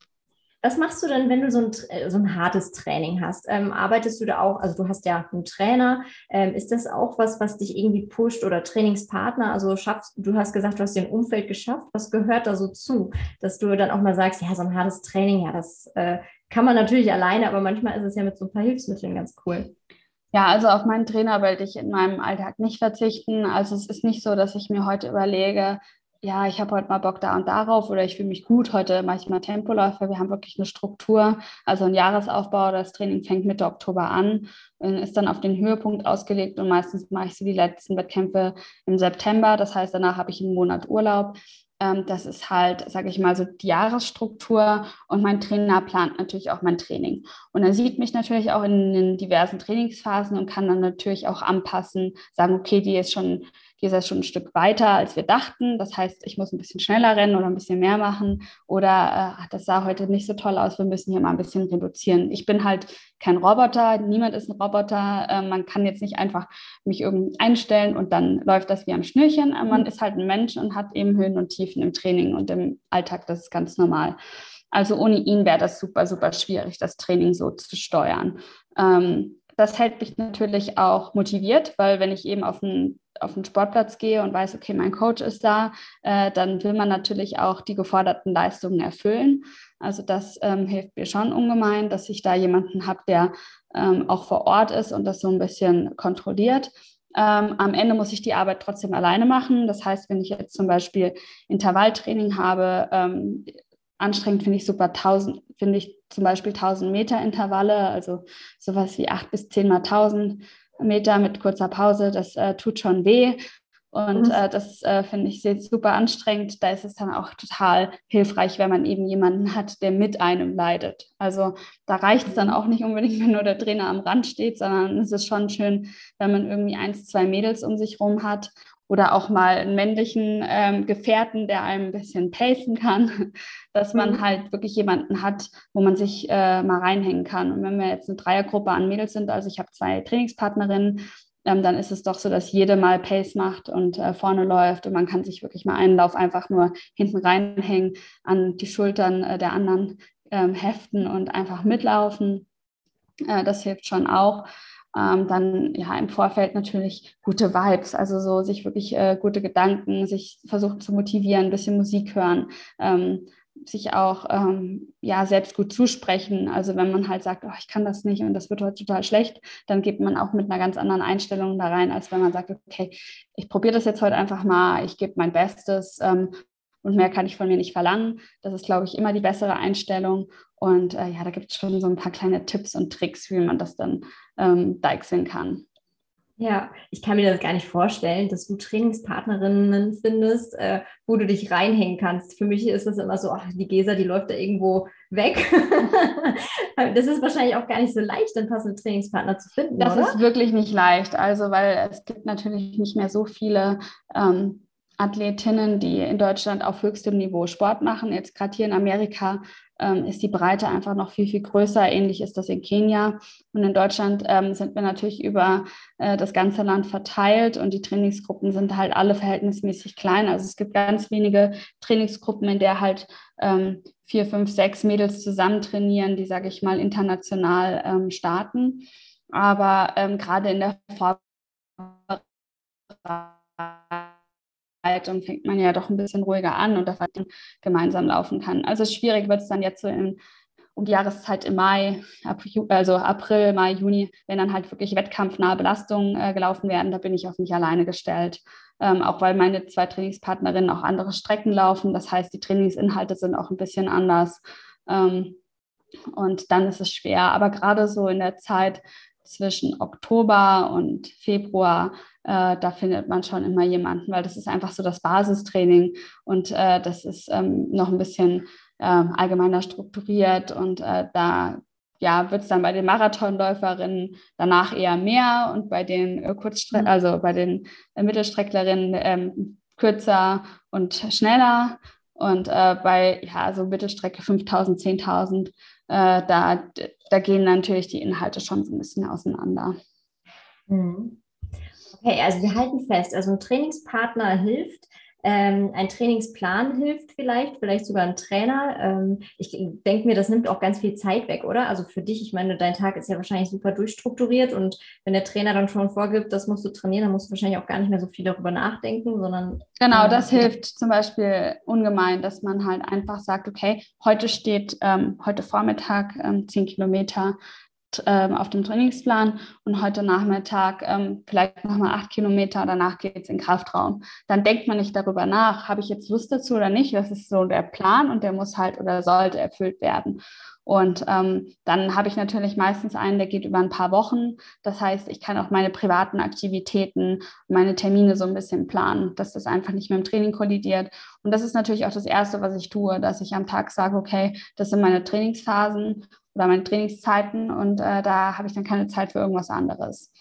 was machst du denn, wenn du so ein, äh, so ein hartes Training hast? Ähm, arbeitest du da auch, also du hast ja einen Trainer, ähm, ist das auch was, was dich irgendwie pusht oder Trainingspartner? Also schaffst, du hast gesagt, du hast dir ein Umfeld geschafft. Was gehört da so zu, dass du dann auch mal sagst, ja, so ein hartes Training, ja, das äh, kann man natürlich alleine, aber manchmal ist es ja mit so ein paar Hilfsmitteln ganz cool. Ja, also auf meinen Trainer werde ich in meinem Alltag nicht verzichten. Also es ist nicht so, dass ich mir heute überlege, ja, ich habe heute mal Bock da und darauf oder ich fühle mich gut, heute mache ich mal Tempoläufe. Wir haben wirklich eine Struktur, also ein Jahresaufbau. Das Training fängt Mitte Oktober an, ist dann auf den Höhepunkt ausgelegt und meistens mache ich so die letzten Wettkämpfe im September. Das heißt, danach habe ich einen Monat Urlaub. Ähm, das ist halt, sage ich mal, so die Jahresstruktur und mein Trainer plant natürlich auch mein Training. Und er sieht mich natürlich auch in den diversen Trainingsphasen und kann dann natürlich auch anpassen, sagen, okay, die ist schon die ist ja schon ein Stück weiter, als wir dachten. Das heißt, ich muss ein bisschen schneller rennen oder ein bisschen mehr machen. Oder äh, das sah heute nicht so toll aus, wir müssen hier mal ein bisschen reduzieren. Ich bin halt kein Roboter, niemand ist ein Roboter. Äh, man kann jetzt nicht einfach mich irgendwie einstellen und dann läuft das wie am Schnürchen. Man mhm. ist halt ein Mensch und hat eben Höhen und Tiefen im Training und im Alltag. Das ist ganz normal. Also ohne ihn wäre das super, super schwierig, das Training so zu steuern. Ähm, das hält mich natürlich auch motiviert, weil wenn ich eben auf einen, auf einen Sportplatz gehe und weiß, okay, mein Coach ist da, äh, dann will man natürlich auch die geforderten Leistungen erfüllen. Also das ähm, hilft mir schon ungemein, dass ich da jemanden habe, der ähm, auch vor Ort ist und das so ein bisschen kontrolliert. Ähm, am Ende muss ich die Arbeit trotzdem alleine machen. Das heißt, wenn ich jetzt zum Beispiel Intervalltraining habe, ähm, anstrengend finde ich super 1000, finde ich zum Beispiel 1000 Meter Intervalle, also sowas wie 8 bis 10 mal 1000 Meter mit kurzer Pause, das äh, tut schon weh. Und mhm. äh, das äh, finde ich super anstrengend. Da ist es dann auch total hilfreich, wenn man eben jemanden hat, der mit einem leidet. Also da reicht es dann auch nicht unbedingt, wenn nur der Trainer am Rand steht, sondern es ist schon schön, wenn man irgendwie eins, zwei Mädels um sich rum hat oder auch mal einen männlichen ähm, Gefährten, der einem ein bisschen pacen kann, dass man mhm. halt wirklich jemanden hat, wo man sich äh, mal reinhängen kann. Und wenn wir jetzt eine Dreiergruppe an Mädels sind, also ich habe zwei Trainingspartnerinnen, ähm, dann ist es doch so, dass jede mal Pace macht und äh, vorne läuft und man kann sich wirklich mal einen Lauf einfach nur hinten reinhängen, an die Schultern äh, der anderen ähm, heften und einfach mitlaufen. Äh, das hilft schon auch ähm, dann ja im Vorfeld natürlich gute Vibes, also so sich wirklich äh, gute Gedanken, sich versuchen zu motivieren, ein bisschen Musik hören, ähm, sich auch ähm, ja selbst gut zusprechen. Also wenn man halt sagt, oh, ich kann das nicht und das wird heute total schlecht, dann geht man auch mit einer ganz anderen Einstellung da rein, als wenn man sagt, okay, ich probiere das jetzt heute einfach mal, ich gebe mein Bestes ähm, und mehr kann ich von mir nicht verlangen. Das ist, glaube ich, immer die bessere Einstellung. Und äh, ja, da gibt es schon so ein paar kleine Tipps und Tricks, wie man das dann ähm, deichseln kann. Ja, ich kann mir das gar nicht vorstellen, dass du Trainingspartnerinnen findest, äh, wo du dich reinhängen kannst. Für mich ist das immer so, ach, die Gesa, die läuft da irgendwo weg. das ist wahrscheinlich auch gar nicht so leicht, einen passenden Trainingspartner zu finden. Das oder? ist wirklich nicht leicht. Also, weil es gibt natürlich nicht mehr so viele ähm, Athletinnen, die in Deutschland auf höchstem Niveau Sport machen. Jetzt gerade hier in Amerika ähm, ist die Breite einfach noch viel, viel größer. Ähnlich ist das in Kenia. Und in Deutschland ähm, sind wir natürlich über äh, das ganze Land verteilt und die Trainingsgruppen sind halt alle verhältnismäßig klein. Also es gibt ganz wenige Trainingsgruppen, in der halt ähm, vier, fünf, sechs Mädels zusammen trainieren, die, sage ich mal, international ähm, starten. Aber ähm, gerade in der Vorbereitung und fängt man ja doch ein bisschen ruhiger an und das gemeinsam laufen kann. Also schwierig wird es dann jetzt so in, um die Jahreszeit im Mai, also April, Mai, Juni, wenn dann halt wirklich wettkampfnahe Belastungen äh, gelaufen werden, da bin ich auf mich alleine gestellt. Ähm, auch weil meine zwei Trainingspartnerinnen auch andere Strecken laufen. Das heißt, die Trainingsinhalte sind auch ein bisschen anders. Ähm, und dann ist es schwer. Aber gerade so in der Zeit zwischen Oktober und Februar äh, da findet man schon immer jemanden, weil das ist einfach so das Basistraining und äh, das ist ähm, noch ein bisschen äh, allgemeiner strukturiert und äh, da ja, wird es dann bei den Marathonläuferinnen danach eher mehr und bei den äh, Kurzstre mhm. also bei den äh, Mittelstrecklerinnen ähm, kürzer und schneller. Und bei ja, so Mittelstrecke 5000, 10.000, da, da gehen natürlich die Inhalte schon so ein bisschen auseinander. Mhm. Okay, also wir halten fest, also ein Trainingspartner hilft, ähm, ein Trainingsplan hilft vielleicht, vielleicht sogar ein Trainer. Ähm, ich denke mir, das nimmt auch ganz viel Zeit weg, oder? Also für dich, ich meine, dein Tag ist ja wahrscheinlich super durchstrukturiert und wenn der Trainer dann schon vorgibt, das musst du trainieren, dann musst du wahrscheinlich auch gar nicht mehr so viel darüber nachdenken, sondern. Genau, äh, das hilft zum Beispiel ungemein, dass man halt einfach sagt, okay, heute steht, ähm, heute Vormittag ähm, 10 Kilometer ähm, auf dem Trainingsplan und heute Nachmittag ähm, vielleicht nochmal acht Kilometer, danach geht es in den Kraftraum. Dann denkt man nicht darüber nach, habe ich jetzt Lust dazu oder nicht. Das ist so der Plan und der muss halt oder sollte erfüllt werden. Und ähm, dann habe ich natürlich meistens einen, der geht über ein paar Wochen. Das heißt, ich kann auch meine privaten Aktivitäten, meine Termine so ein bisschen planen, dass das einfach nicht mit dem Training kollidiert. Und das ist natürlich auch das Erste, was ich tue, dass ich am Tag sage, okay, das sind meine Trainingsphasen oder meine Trainingszeiten und äh, da habe ich dann keine Zeit für irgendwas anderes.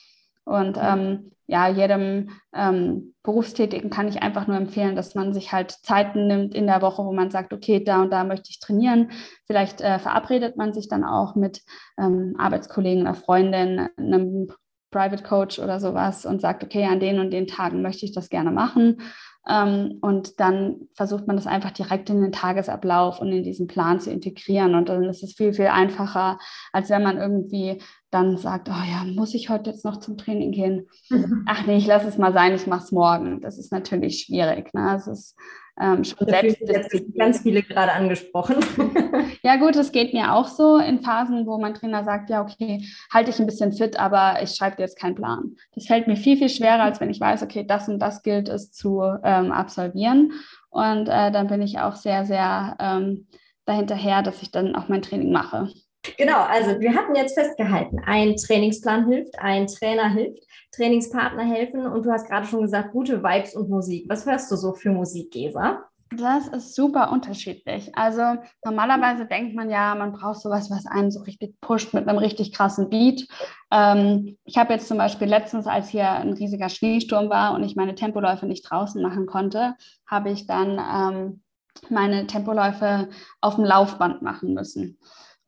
Und mhm. ähm, ja, jedem ähm, Berufstätigen kann ich einfach nur empfehlen, dass man sich halt Zeiten nimmt in der Woche, wo man sagt, okay, da und da möchte ich trainieren. Vielleicht äh, verabredet man sich dann auch mit ähm, Arbeitskollegen oder Freundinnen, einem Private Coach oder sowas und sagt, okay, an den und den Tagen möchte ich das gerne machen. Ähm, und dann versucht man das einfach direkt in den Tagesablauf und in diesen Plan zu integrieren. Und dann ist es viel, viel einfacher, als wenn man irgendwie dann sagt, oh ja, muss ich heute jetzt noch zum Training gehen? Mhm. Ach nee, ich lasse es mal sein, ich mache es morgen. Das ist natürlich schwierig. Ne? Es ist ähm, schon selbst jetzt ganz viele gerade angesprochen. ja gut, es geht mir auch so in Phasen, wo mein Trainer sagt, ja okay, halte ich ein bisschen fit, aber ich schreibe dir jetzt keinen Plan. Das fällt mir viel, viel schwerer, als wenn ich weiß, okay, das und das gilt es zu ähm, absolvieren. Und äh, dann bin ich auch sehr, sehr ähm, dahinterher, dass ich dann auch mein Training mache. Genau, also wir hatten jetzt festgehalten, ein Trainingsplan hilft, ein Trainer hilft, Trainingspartner helfen und du hast gerade schon gesagt, gute Vibes und Musik. Was hörst du so für Musik, Gesa? Das ist super unterschiedlich. Also normalerweise denkt man ja, man braucht sowas, was einen so richtig pusht mit einem richtig krassen Beat. Ähm, ich habe jetzt zum Beispiel letztens, als hier ein riesiger Schneesturm war und ich meine Tempoläufe nicht draußen machen konnte, habe ich dann ähm, meine Tempoläufe auf dem Laufband machen müssen.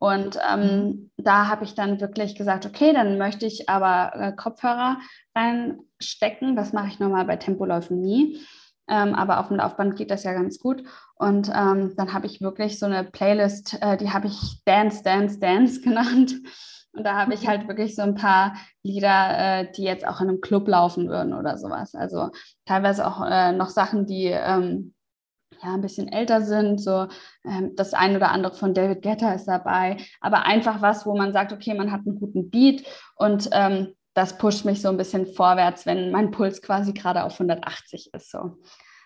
Und ähm, mhm. da habe ich dann wirklich gesagt, okay, dann möchte ich aber äh, Kopfhörer reinstecken. Das mache ich normal bei Tempoläufen nie. Ähm, aber auf dem Laufband geht das ja ganz gut. Und ähm, dann habe ich wirklich so eine Playlist, äh, die habe ich Dance, Dance, Dance genannt. Und da habe ich halt wirklich so ein paar Lieder, äh, die jetzt auch in einem Club laufen würden oder sowas. Also teilweise auch äh, noch Sachen, die ähm, ja, ein bisschen älter sind. So ähm, das ein oder andere von David Guetta ist dabei. Aber einfach was, wo man sagt, okay, man hat einen guten Beat und ähm, das pusht mich so ein bisschen vorwärts, wenn mein Puls quasi gerade auf 180 ist. So.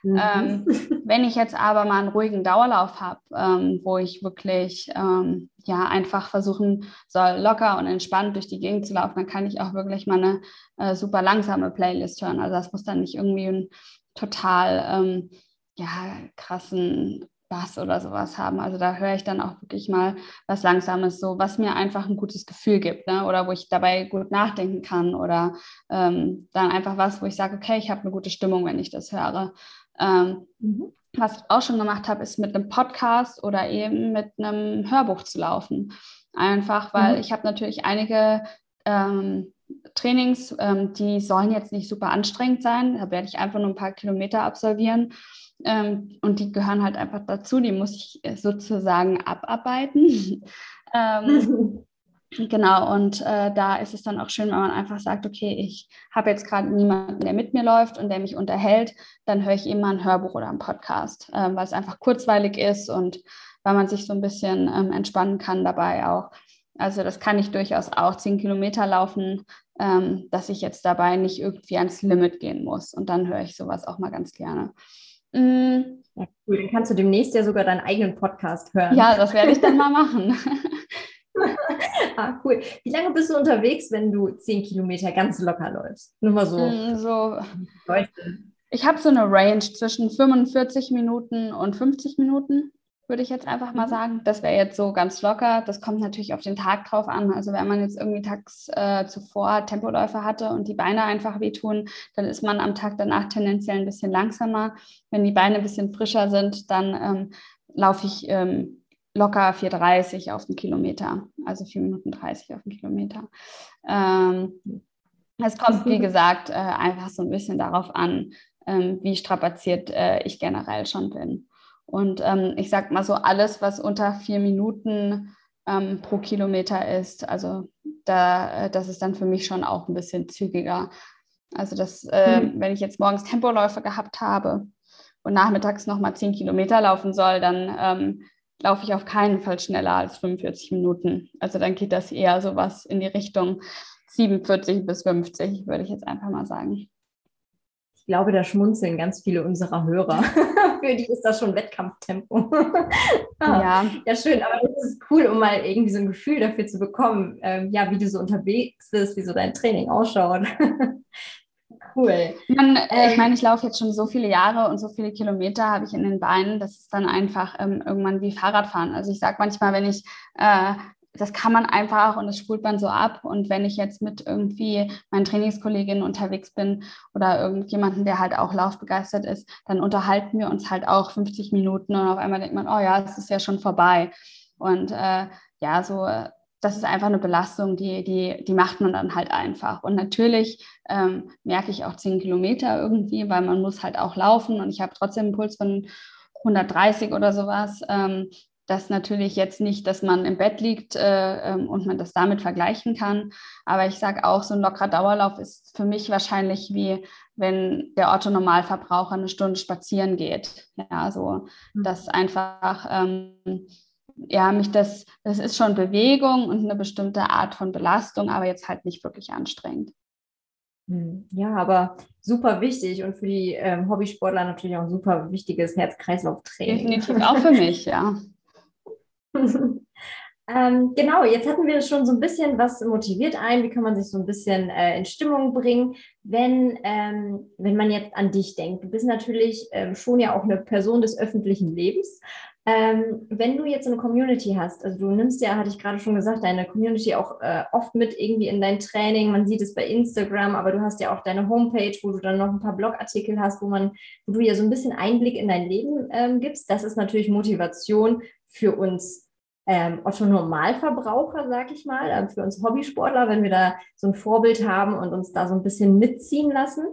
Mhm. Ähm, wenn ich jetzt aber mal einen ruhigen Dauerlauf habe, ähm, wo ich wirklich ähm, ja einfach versuchen soll, locker und entspannt durch die Gegend zu laufen, dann kann ich auch wirklich mal eine äh, super langsame Playlist hören. Also das muss dann nicht irgendwie ein total ähm, ja, krassen Bass oder sowas haben. Also da höre ich dann auch wirklich mal was Langsames, so was mir einfach ein gutes Gefühl gibt, ne? oder wo ich dabei gut nachdenken kann oder ähm, dann einfach was, wo ich sage, okay, ich habe eine gute Stimmung, wenn ich das höre. Ähm, mhm. Was ich auch schon gemacht habe, ist mit einem Podcast oder eben mit einem Hörbuch zu laufen. Einfach, weil mhm. ich habe natürlich einige ähm, Trainings, ähm, die sollen jetzt nicht super anstrengend sein. Da werde ich einfach nur ein paar Kilometer absolvieren. Ähm, und die gehören halt einfach dazu. Die muss ich sozusagen abarbeiten. ähm, genau, und äh, da ist es dann auch schön, wenn man einfach sagt, okay, ich habe jetzt gerade niemanden, der mit mir läuft und der mich unterhält, dann höre ich immer ein Hörbuch oder einen Podcast, äh, weil es einfach kurzweilig ist und weil man sich so ein bisschen ähm, entspannen kann dabei auch. Also das kann ich durchaus auch zehn Kilometer laufen, ähm, dass ich jetzt dabei nicht irgendwie ans Limit gehen muss. Und dann höre ich sowas auch mal ganz gerne. Mm. Ja, cool. Dann kannst du demnächst ja sogar deinen eigenen Podcast hören. Ja, das werde ich dann mal machen. ah, cool. Wie lange bist du unterwegs, wenn du zehn Kilometer ganz locker läufst? Nur mal so. Mm, so ich habe so eine Range zwischen 45 Minuten und 50 Minuten würde ich jetzt einfach mal mhm. sagen. Das wäre jetzt so ganz locker. Das kommt natürlich auf den Tag drauf an. Also wenn man jetzt irgendwie tags äh, zuvor Tempoläufe hatte und die Beine einfach wehtun, dann ist man am Tag danach tendenziell ein bisschen langsamer. Wenn die Beine ein bisschen frischer sind, dann ähm, laufe ich ähm, locker 4,30 auf den Kilometer, also 4 Minuten 30 auf den Kilometer. Ähm, es kommt, wie gesagt, äh, einfach so ein bisschen darauf an, ähm, wie strapaziert äh, ich generell schon bin. Und ähm, ich sag mal so, alles, was unter vier Minuten ähm, pro Kilometer ist, also da, äh, das ist dann für mich schon auch ein bisschen zügiger. Also das, äh, mhm. wenn ich jetzt morgens Tempoläufe gehabt habe und nachmittags nochmal zehn Kilometer laufen soll, dann ähm, laufe ich auf keinen Fall schneller als 45 Minuten. Also dann geht das eher so was in die Richtung 47 bis 50, würde ich jetzt einfach mal sagen ich glaube, da schmunzeln ganz viele unserer Hörer. Für die ist das schon Wettkampftempo. ah, ja. ja, schön, aber das ist cool, um mal irgendwie so ein Gefühl dafür zu bekommen, ähm, ja, wie du so unterwegs bist, wie so dein Training ausschaut. cool. Man, äh, ich ähm, meine, ich laufe jetzt schon so viele Jahre und so viele Kilometer habe ich in den Beinen, das ist dann einfach ähm, irgendwann wie Fahrradfahren. Also ich sage manchmal, wenn ich äh, das kann man einfach und das spult man so ab. Und wenn ich jetzt mit irgendwie meinen Trainingskolleginnen unterwegs bin oder irgendjemanden, der halt auch laufbegeistert ist, dann unterhalten wir uns halt auch 50 Minuten und auf einmal denkt man, oh ja, es ist ja schon vorbei. Und äh, ja, so, das ist einfach eine Belastung, die, die, die macht man dann halt einfach. Und natürlich ähm, merke ich auch 10 Kilometer irgendwie, weil man muss halt auch laufen und ich habe trotzdem einen Puls von 130 oder sowas. Ähm, das natürlich jetzt nicht, dass man im Bett liegt äh, ähm, und man das damit vergleichen kann. Aber ich sage auch, so ein lockerer Dauerlauf ist für mich wahrscheinlich wie wenn der Otto-Normalverbraucher eine Stunde spazieren geht. Ja, so mhm. das einfach, ähm, ja, mich das, das ist schon Bewegung und eine bestimmte Art von Belastung, aber jetzt halt nicht wirklich anstrengend. Hm, ja, aber super wichtig und für die ähm, Hobbysportler natürlich auch ein super wichtiges Herz-Kreislauf-Training. Definitiv auch für mich, ja. ähm, genau, jetzt hatten wir schon so ein bisschen, was motiviert ein, wie kann man sich so ein bisschen äh, in Stimmung bringen, wenn, ähm, wenn man jetzt an dich denkt. Du bist natürlich ähm, schon ja auch eine Person des öffentlichen Lebens. Ähm, wenn du jetzt eine Community hast, also du nimmst ja, hatte ich gerade schon gesagt, deine Community auch äh, oft mit irgendwie in dein Training, man sieht es bei Instagram, aber du hast ja auch deine Homepage, wo du dann noch ein paar Blogartikel hast, wo man, wo du ja so ein bisschen Einblick in dein Leben ähm, gibst. Das ist natürlich Motivation für uns ähm, Otto Normalverbraucher, sag ich mal, also für uns Hobbysportler, wenn wir da so ein Vorbild haben und uns da so ein bisschen mitziehen lassen.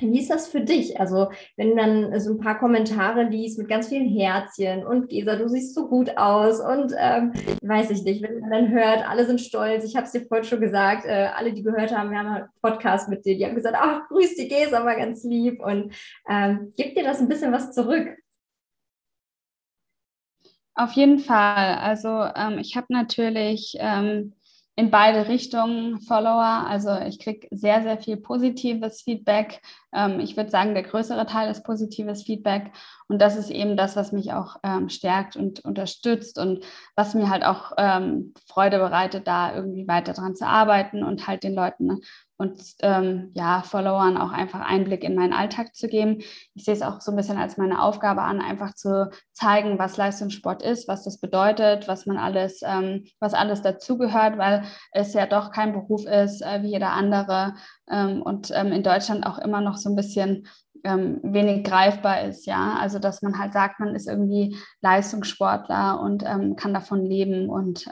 Wie ist das für dich? Also, wenn du dann so ein paar Kommentare liest mit ganz vielen Herzchen und Gesa, du siehst so gut aus und ähm, weiß ich nicht, wenn man dann hört, alle sind stolz. Ich habe es dir vorhin schon gesagt, äh, alle, die gehört haben, wir haben einen Podcast mit dir, die haben gesagt, ach, grüß die Gesa, mal ganz lieb und ähm, gibt dir das ein bisschen was zurück? Auf jeden Fall. Also ähm, ich habe natürlich ähm, in beide Richtungen Follower. Also ich kriege sehr, sehr viel positives Feedback. Ähm, ich würde sagen, der größere Teil ist positives Feedback. Und das ist eben das, was mich auch ähm, stärkt und unterstützt und was mir halt auch ähm, Freude bereitet, da irgendwie weiter dran zu arbeiten und halt den Leuten und ähm, ja, Followern auch einfach Einblick in meinen Alltag zu geben. Ich sehe es auch so ein bisschen als meine Aufgabe an, einfach zu zeigen, was Leistungssport ist, was das bedeutet, was man alles, ähm, was alles dazugehört, weil es ja doch kein Beruf ist äh, wie jeder andere ähm, und ähm, in Deutschland auch immer noch so ein bisschen ähm, wenig greifbar ist, ja. Also dass man halt sagt, man ist irgendwie Leistungssportler und ähm, kann davon leben und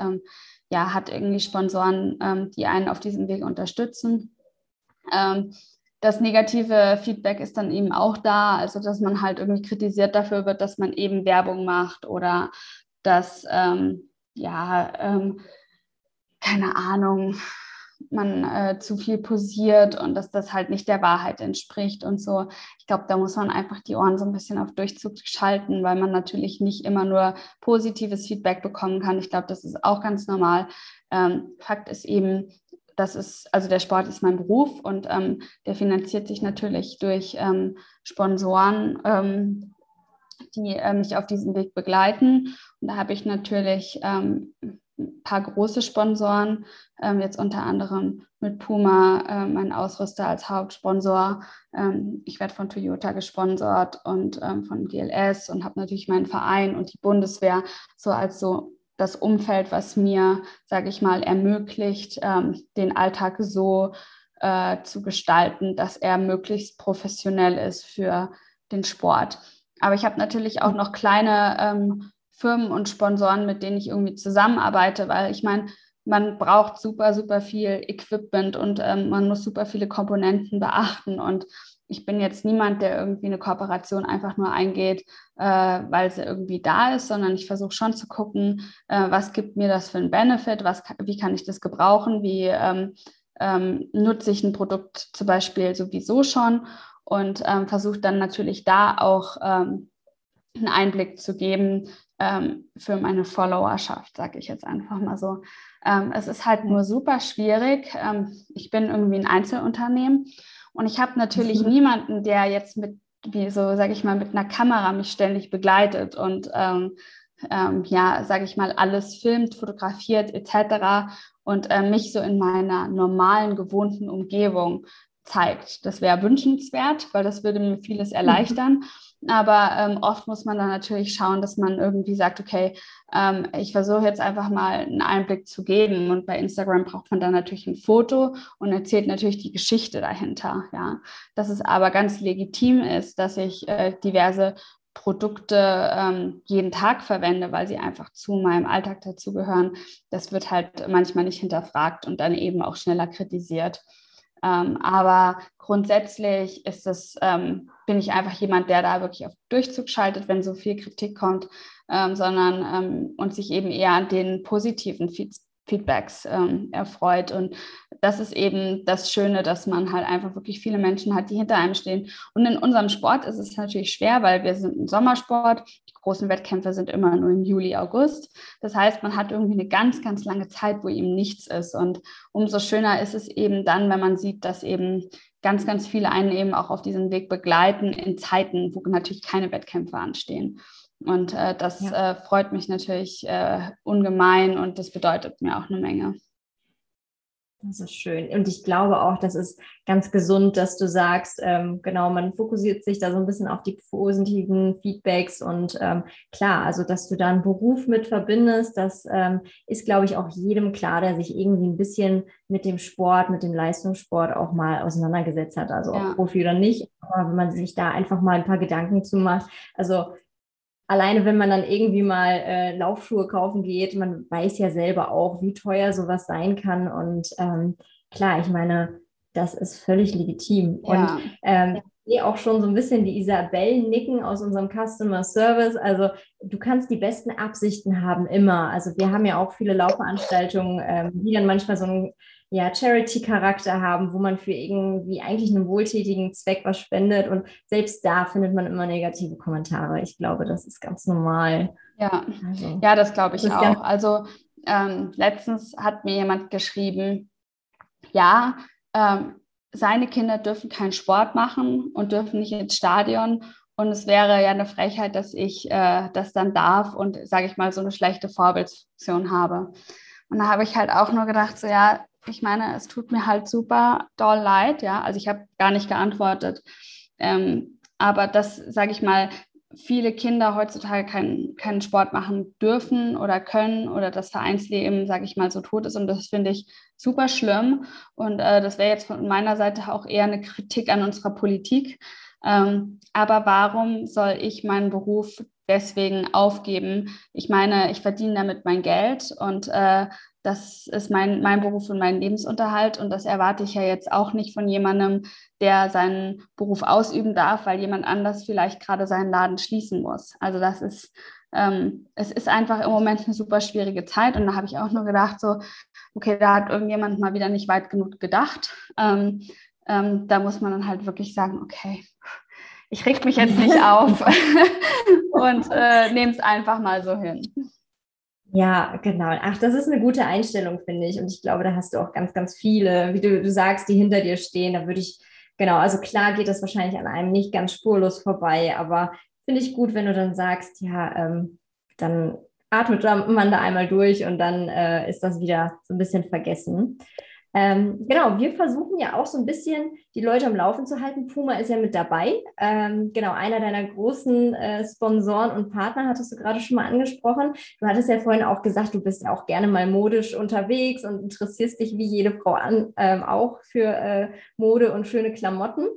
ja, hat irgendwie Sponsoren, ähm, die einen auf diesem Weg unterstützen. Ähm, das negative Feedback ist dann eben auch da, also dass man halt irgendwie kritisiert dafür wird, dass man eben Werbung macht oder dass, ähm, ja, ähm, keine Ahnung, man äh, zu viel posiert und dass das halt nicht der Wahrheit entspricht und so. Ich glaube, da muss man einfach die Ohren so ein bisschen auf Durchzug schalten, weil man natürlich nicht immer nur positives Feedback bekommen kann. Ich glaube, das ist auch ganz normal. Ähm, Fakt ist eben, das ist, also der Sport ist mein Beruf und ähm, der finanziert sich natürlich durch ähm, Sponsoren, ähm, die äh, mich auf diesem Weg begleiten. Und da habe ich natürlich ähm, ein paar große Sponsoren, ähm, jetzt unter anderem mit Puma, äh, mein Ausrüster als Hauptsponsor. Ähm, ich werde von Toyota gesponsert und ähm, von GLS und habe natürlich meinen Verein und die Bundeswehr so als so das Umfeld, was mir, sage ich mal, ermöglicht, ähm, den Alltag so äh, zu gestalten, dass er möglichst professionell ist für den Sport. Aber ich habe natürlich auch noch kleine ähm, Firmen und Sponsoren, mit denen ich irgendwie zusammenarbeite, weil ich meine, man braucht super, super viel Equipment und ähm, man muss super viele Komponenten beachten. Und ich bin jetzt niemand, der irgendwie eine Kooperation einfach nur eingeht, äh, weil sie irgendwie da ist, sondern ich versuche schon zu gucken, äh, was gibt mir das für einen Benefit, was, wie kann ich das gebrauchen, wie ähm, ähm, nutze ich ein Produkt zum Beispiel sowieso schon und ähm, versuche dann natürlich da auch ähm, einen Einblick zu geben, ähm, für meine Followerschaft, sage ich jetzt einfach mal so. Ähm, es ist halt nur super schwierig. Ähm, ich bin irgendwie ein Einzelunternehmen und ich habe natürlich mhm. niemanden, der jetzt mit, wie so, sage ich mal, mit einer Kamera mich ständig begleitet und ähm, ähm, ja, sage ich mal, alles filmt, fotografiert etc. und äh, mich so in meiner normalen, gewohnten Umgebung zeigt. Das wäre wünschenswert, weil das würde mir vieles mhm. erleichtern. Aber ähm, oft muss man dann natürlich schauen, dass man irgendwie sagt, okay, ähm, ich versuche jetzt einfach mal einen Einblick zu geben. Und bei Instagram braucht man dann natürlich ein Foto und erzählt natürlich die Geschichte dahinter. Ja, dass es aber ganz legitim ist, dass ich äh, diverse Produkte ähm, jeden Tag verwende, weil sie einfach zu meinem Alltag dazugehören. Das wird halt manchmal nicht hinterfragt und dann eben auch schneller kritisiert. Ähm, aber grundsätzlich ist es, ähm, bin ich einfach jemand, der da wirklich auf Durchzug schaltet, wenn so viel Kritik kommt, ähm, sondern ähm, und sich eben eher an den positiven Feeds Feedbacks ähm, erfreut. Und das ist eben das Schöne, dass man halt einfach wirklich viele Menschen hat, die hinter einem stehen. Und in unserem Sport ist es natürlich schwer, weil wir sind ein Sommersport. Großen Wettkämpfe sind immer nur im Juli, August. Das heißt, man hat irgendwie eine ganz, ganz lange Zeit, wo eben nichts ist. Und umso schöner ist es eben dann, wenn man sieht, dass eben ganz, ganz viele einen eben auch auf diesem Weg begleiten in Zeiten, wo natürlich keine Wettkämpfe anstehen. Und äh, das ja. äh, freut mich natürlich äh, ungemein und das bedeutet mir auch eine Menge. Das ist schön. Und ich glaube auch, das ist ganz gesund, dass du sagst, ähm, genau, man fokussiert sich da so ein bisschen auf die positiven Feedbacks und ähm, klar, also dass du da einen Beruf mit verbindest, das ähm, ist, glaube ich, auch jedem klar, der sich irgendwie ein bisschen mit dem Sport, mit dem Leistungssport auch mal auseinandergesetzt hat, also ja. ob Profi oder nicht. Aber wenn man sich da einfach mal ein paar Gedanken zu macht, also alleine wenn man dann irgendwie mal äh, Laufschuhe kaufen geht, man weiß ja selber auch, wie teuer sowas sein kann. Und ähm, klar, ich meine, das ist völlig legitim. Ja. Und ähm, ich sehe auch schon so ein bisschen die Isabellen nicken aus unserem Customer Service. Also du kannst die besten Absichten haben immer. Also wir haben ja auch viele Laufveranstaltungen, ähm, die dann manchmal so ein ja, Charity-Charakter haben, wo man für irgendwie eigentlich einen wohltätigen Zweck was spendet. Und selbst da findet man immer negative Kommentare. Ich glaube, das ist ganz normal. Ja, also, ja das glaube ich auch. Also ähm, letztens hat mir jemand geschrieben, ja, ähm, seine Kinder dürfen keinen Sport machen und dürfen nicht ins Stadion. Und es wäre ja eine Frechheit, dass ich äh, das dann darf und, sage ich mal, so eine schlechte Vorbildsfunktion habe. Und da habe ich halt auch nur gedacht, so ja, ich meine, es tut mir halt super doll leid, ja. Also ich habe gar nicht geantwortet. Ähm, aber das, sage ich mal, viele Kinder heutzutage keinen keinen Sport machen dürfen oder können oder das Vereinsleben, sage ich mal, so tot ist. Und das finde ich super schlimm. Und äh, das wäre jetzt von meiner Seite auch eher eine Kritik an unserer Politik. Ähm, aber warum soll ich meinen Beruf deswegen aufgeben? Ich meine, ich verdiene damit mein Geld und äh, das ist mein, mein Beruf und mein Lebensunterhalt und das erwarte ich ja jetzt auch nicht von jemandem, der seinen Beruf ausüben darf, weil jemand anders vielleicht gerade seinen Laden schließen muss. Also das ist, ähm, es ist einfach im Moment eine super schwierige Zeit und da habe ich auch nur gedacht, so, okay, da hat irgendjemand mal wieder nicht weit genug gedacht. Ähm, ähm, da muss man dann halt wirklich sagen, okay, ich reg mich jetzt nicht auf und äh, nehme es einfach mal so hin. Ja, genau. Ach, das ist eine gute Einstellung, finde ich. Und ich glaube, da hast du auch ganz, ganz viele, wie du, du sagst, die hinter dir stehen. Da würde ich, genau, also klar geht das wahrscheinlich an einem nicht ganz spurlos vorbei, aber finde ich gut, wenn du dann sagst, ja, ähm, dann atmet man da einmal durch und dann äh, ist das wieder so ein bisschen vergessen. Ähm, genau, wir versuchen ja auch so ein bisschen die Leute am Laufen zu halten. Puma ist ja mit dabei. Ähm, genau, einer deiner großen äh, Sponsoren und Partner hattest du gerade schon mal angesprochen. Du hattest ja vorhin auch gesagt, du bist ja auch gerne mal modisch unterwegs und interessierst dich wie jede Frau an, ähm, auch für äh, Mode und schöne Klamotten.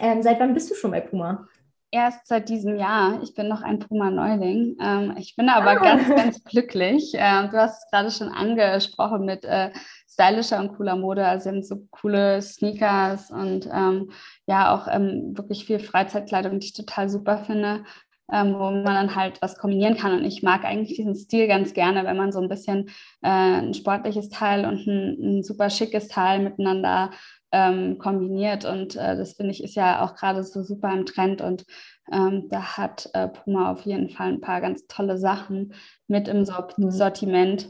Ähm, seit wann bist du schon bei Puma? Erst seit diesem Jahr. Ich bin noch ein Puma-Neuling. Ähm, ich bin aber ah. ganz, ganz glücklich. Ähm, du hast es gerade schon angesprochen mit äh, stylischer und cooler Mode. Also sie haben so coole Sneakers und ähm, ja auch ähm, wirklich viel Freizeitkleidung, die ich total super finde. Ähm, wo man dann halt was kombinieren kann. Und ich mag eigentlich diesen Stil ganz gerne, wenn man so ein bisschen äh, ein sportliches Teil und ein, ein super schickes Teil miteinander ähm, kombiniert. Und äh, das finde ich ist ja auch gerade so super im Trend. Und ähm, da hat äh, Puma auf jeden Fall ein paar ganz tolle Sachen mit im Sortiment.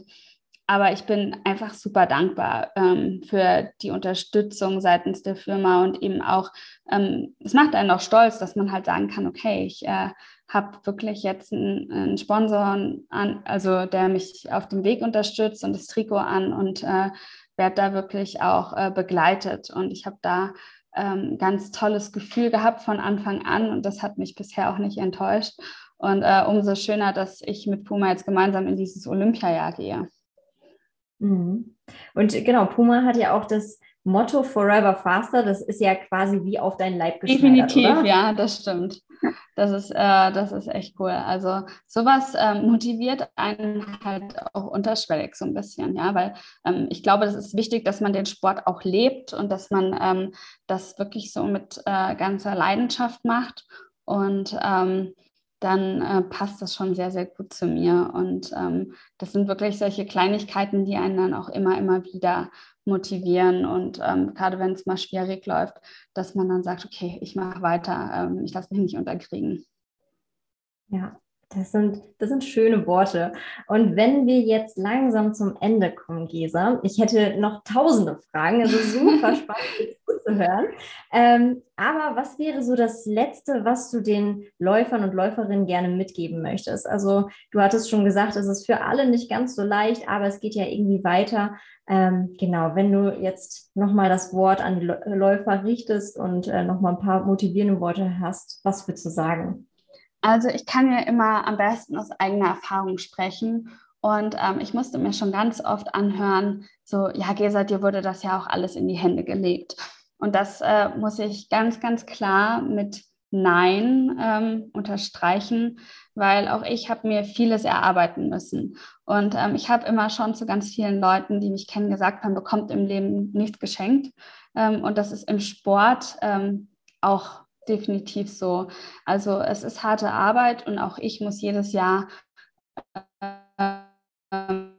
Aber ich bin einfach super dankbar ähm, für die Unterstützung seitens der Firma und eben auch, ähm, es macht einen auch stolz, dass man halt sagen kann, okay, ich äh, habe wirklich jetzt einen, einen, Sponsor, an, also der mich auf dem Weg unterstützt und das Trikot an und äh, werde da wirklich auch äh, begleitet. Und ich habe da ähm, ganz tolles Gefühl gehabt von Anfang an und das hat mich bisher auch nicht enttäuscht. Und äh, umso schöner, dass ich mit Puma jetzt gemeinsam in dieses Olympiajahr gehe. Mhm. Und genau, Puma hat ja auch das Motto Forever Faster. Das ist ja quasi wie auf deinen Leib geschneidert, Definitiv, oder? ja, das stimmt. Das ist, äh, das ist echt cool. Also sowas ähm, motiviert einen halt auch unterschwellig so ein bisschen, ja, weil ähm, ich glaube, das ist wichtig, dass man den Sport auch lebt und dass man ähm, das wirklich so mit äh, ganzer Leidenschaft macht. Und ähm, dann äh, passt das schon sehr, sehr gut zu mir. Und ähm, das sind wirklich solche Kleinigkeiten, die einen dann auch immer, immer wieder motivieren. Und ähm, gerade wenn es mal schwierig läuft, dass man dann sagt, okay, ich mache weiter, ähm, ich lasse mich nicht unterkriegen. Ja, das sind, das sind schöne Worte. Und wenn wir jetzt langsam zum Ende kommen, Gesa, ich hätte noch tausende Fragen, also super spannend zu hören. Ähm, aber was wäre so das Letzte, was du den Läufern und Läuferinnen gerne mitgeben möchtest? Also du hattest schon gesagt, es ist für alle nicht ganz so leicht, aber es geht ja irgendwie weiter. Ähm, genau, wenn du jetzt nochmal das Wort an die Läufer richtest und äh, nochmal ein paar motivierende Worte hast, was würdest du sagen? Also ich kann ja immer am besten aus eigener Erfahrung sprechen. Und ähm, ich musste mir schon ganz oft anhören, so, ja, Gesa, dir wurde das ja auch alles in die Hände gelegt. Und das äh, muss ich ganz, ganz klar mit Nein ähm, unterstreichen, weil auch ich habe mir vieles erarbeiten müssen. Und ähm, ich habe immer schon zu ganz vielen Leuten, die mich kennen, gesagt, man bekommt im Leben nichts geschenkt. Ähm, und das ist im Sport ähm, auch definitiv so. Also es ist harte Arbeit und auch ich muss jedes Jahr, ähm,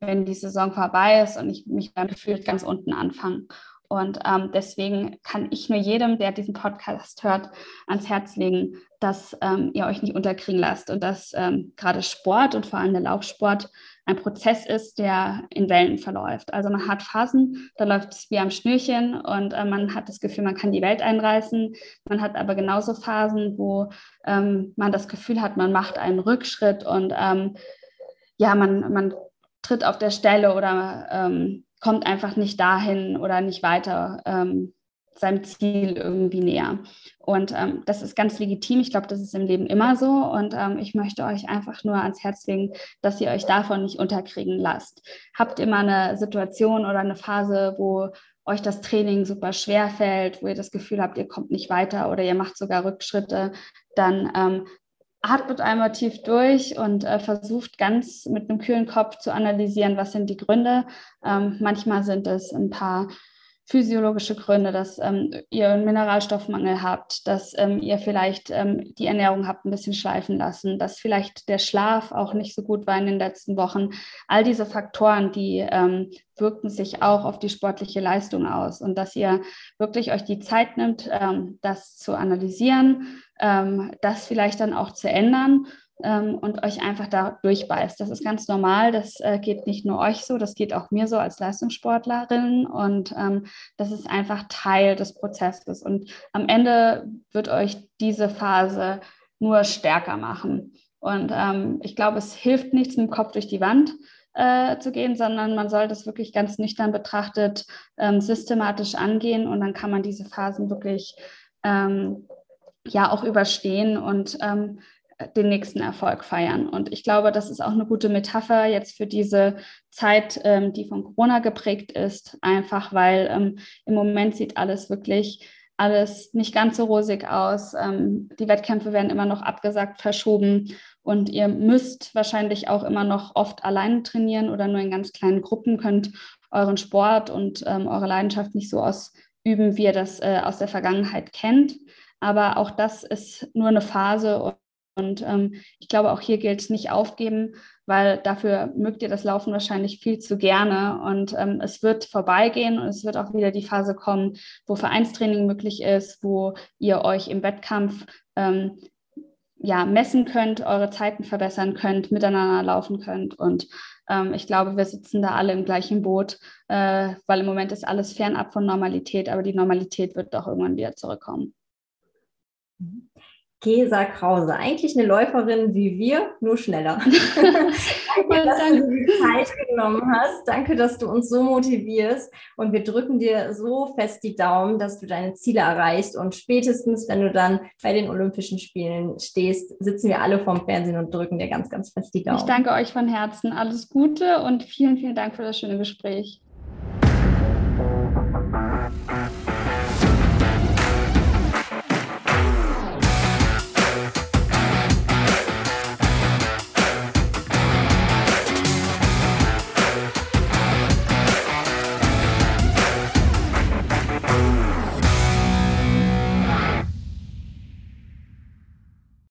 wenn die Saison vorbei ist und ich mich dann gefühlt ganz unten anfangen. Und ähm, deswegen kann ich nur jedem, der diesen Podcast hört, ans Herz legen, dass ähm, ihr euch nicht unterkriegen lasst und dass ähm, gerade Sport und vor allem der Laufsport ein Prozess ist, der in Wellen verläuft. Also man hat Phasen, da läuft es wie am Schnürchen und äh, man hat das Gefühl, man kann die Welt einreißen. Man hat aber genauso Phasen, wo ähm, man das Gefühl hat, man macht einen Rückschritt und ähm, ja, man, man tritt auf der Stelle oder ähm, kommt einfach nicht dahin oder nicht weiter ähm, seinem Ziel irgendwie näher. Und ähm, das ist ganz legitim. Ich glaube, das ist im Leben immer so. Und ähm, ich möchte euch einfach nur ans Herz legen, dass ihr euch davon nicht unterkriegen lasst. Habt mal eine Situation oder eine Phase, wo euch das Training super schwer fällt, wo ihr das Gefühl habt, ihr kommt nicht weiter oder ihr macht sogar Rückschritte, dann ähm, atmet einmal tief durch und äh, versucht ganz mit einem kühlen Kopf zu analysieren, was sind die Gründe. Ähm, manchmal sind es ein paar physiologische Gründe, dass ähm, ihr einen Mineralstoffmangel habt, dass ähm, ihr vielleicht ähm, die Ernährung habt ein bisschen schleifen lassen, dass vielleicht der Schlaf auch nicht so gut war in den letzten Wochen. All diese Faktoren, die ähm, wirken sich auch auf die sportliche Leistung aus und dass ihr wirklich euch die Zeit nimmt, ähm, das zu analysieren, ähm, das vielleicht dann auch zu ändern ähm, und euch einfach da durchbeißt. Das ist ganz normal. Das äh, geht nicht nur euch so, das geht auch mir so als Leistungssportlerin. Und ähm, das ist einfach Teil des Prozesses. Und am Ende wird euch diese Phase nur stärker machen. Und ähm, ich glaube, es hilft nichts, mit dem Kopf durch die Wand äh, zu gehen, sondern man soll das wirklich ganz nüchtern betrachtet, ähm, systematisch angehen und dann kann man diese Phasen wirklich ähm, ja auch überstehen und ähm, den nächsten Erfolg feiern. Und ich glaube, das ist auch eine gute Metapher jetzt für diese Zeit, ähm, die von Corona geprägt ist, einfach weil ähm, im Moment sieht alles wirklich alles nicht ganz so rosig aus. Ähm, die Wettkämpfe werden immer noch abgesagt, verschoben und ihr müsst wahrscheinlich auch immer noch oft alleine trainieren oder nur in ganz kleinen Gruppen, könnt euren Sport und ähm, eure Leidenschaft nicht so ausüben, wie ihr das äh, aus der Vergangenheit kennt. Aber auch das ist nur eine Phase und ähm, ich glaube, auch hier gilt nicht aufgeben, weil dafür mögt ihr das Laufen wahrscheinlich viel zu gerne. Und ähm, es wird vorbeigehen und es wird auch wieder die Phase kommen, wo Vereinstraining möglich ist, wo ihr euch im Wettkampf ähm, ja, messen könnt, eure Zeiten verbessern könnt, miteinander laufen könnt. Und ähm, ich glaube, wir sitzen da alle im gleichen Boot, äh, weil im Moment ist alles fernab von Normalität, aber die Normalität wird doch irgendwann wieder zurückkommen. Mhm. Gesa Krause, eigentlich eine Läuferin wie wir, nur schneller. danke, dass du dir die Zeit genommen hast. Danke, dass du uns so motivierst. Und wir drücken dir so fest die Daumen, dass du deine Ziele erreichst. Und spätestens, wenn du dann bei den Olympischen Spielen stehst, sitzen wir alle vorm Fernsehen und drücken dir ganz, ganz fest die Daumen. Ich danke euch von Herzen. Alles Gute und vielen, vielen Dank für das schöne Gespräch.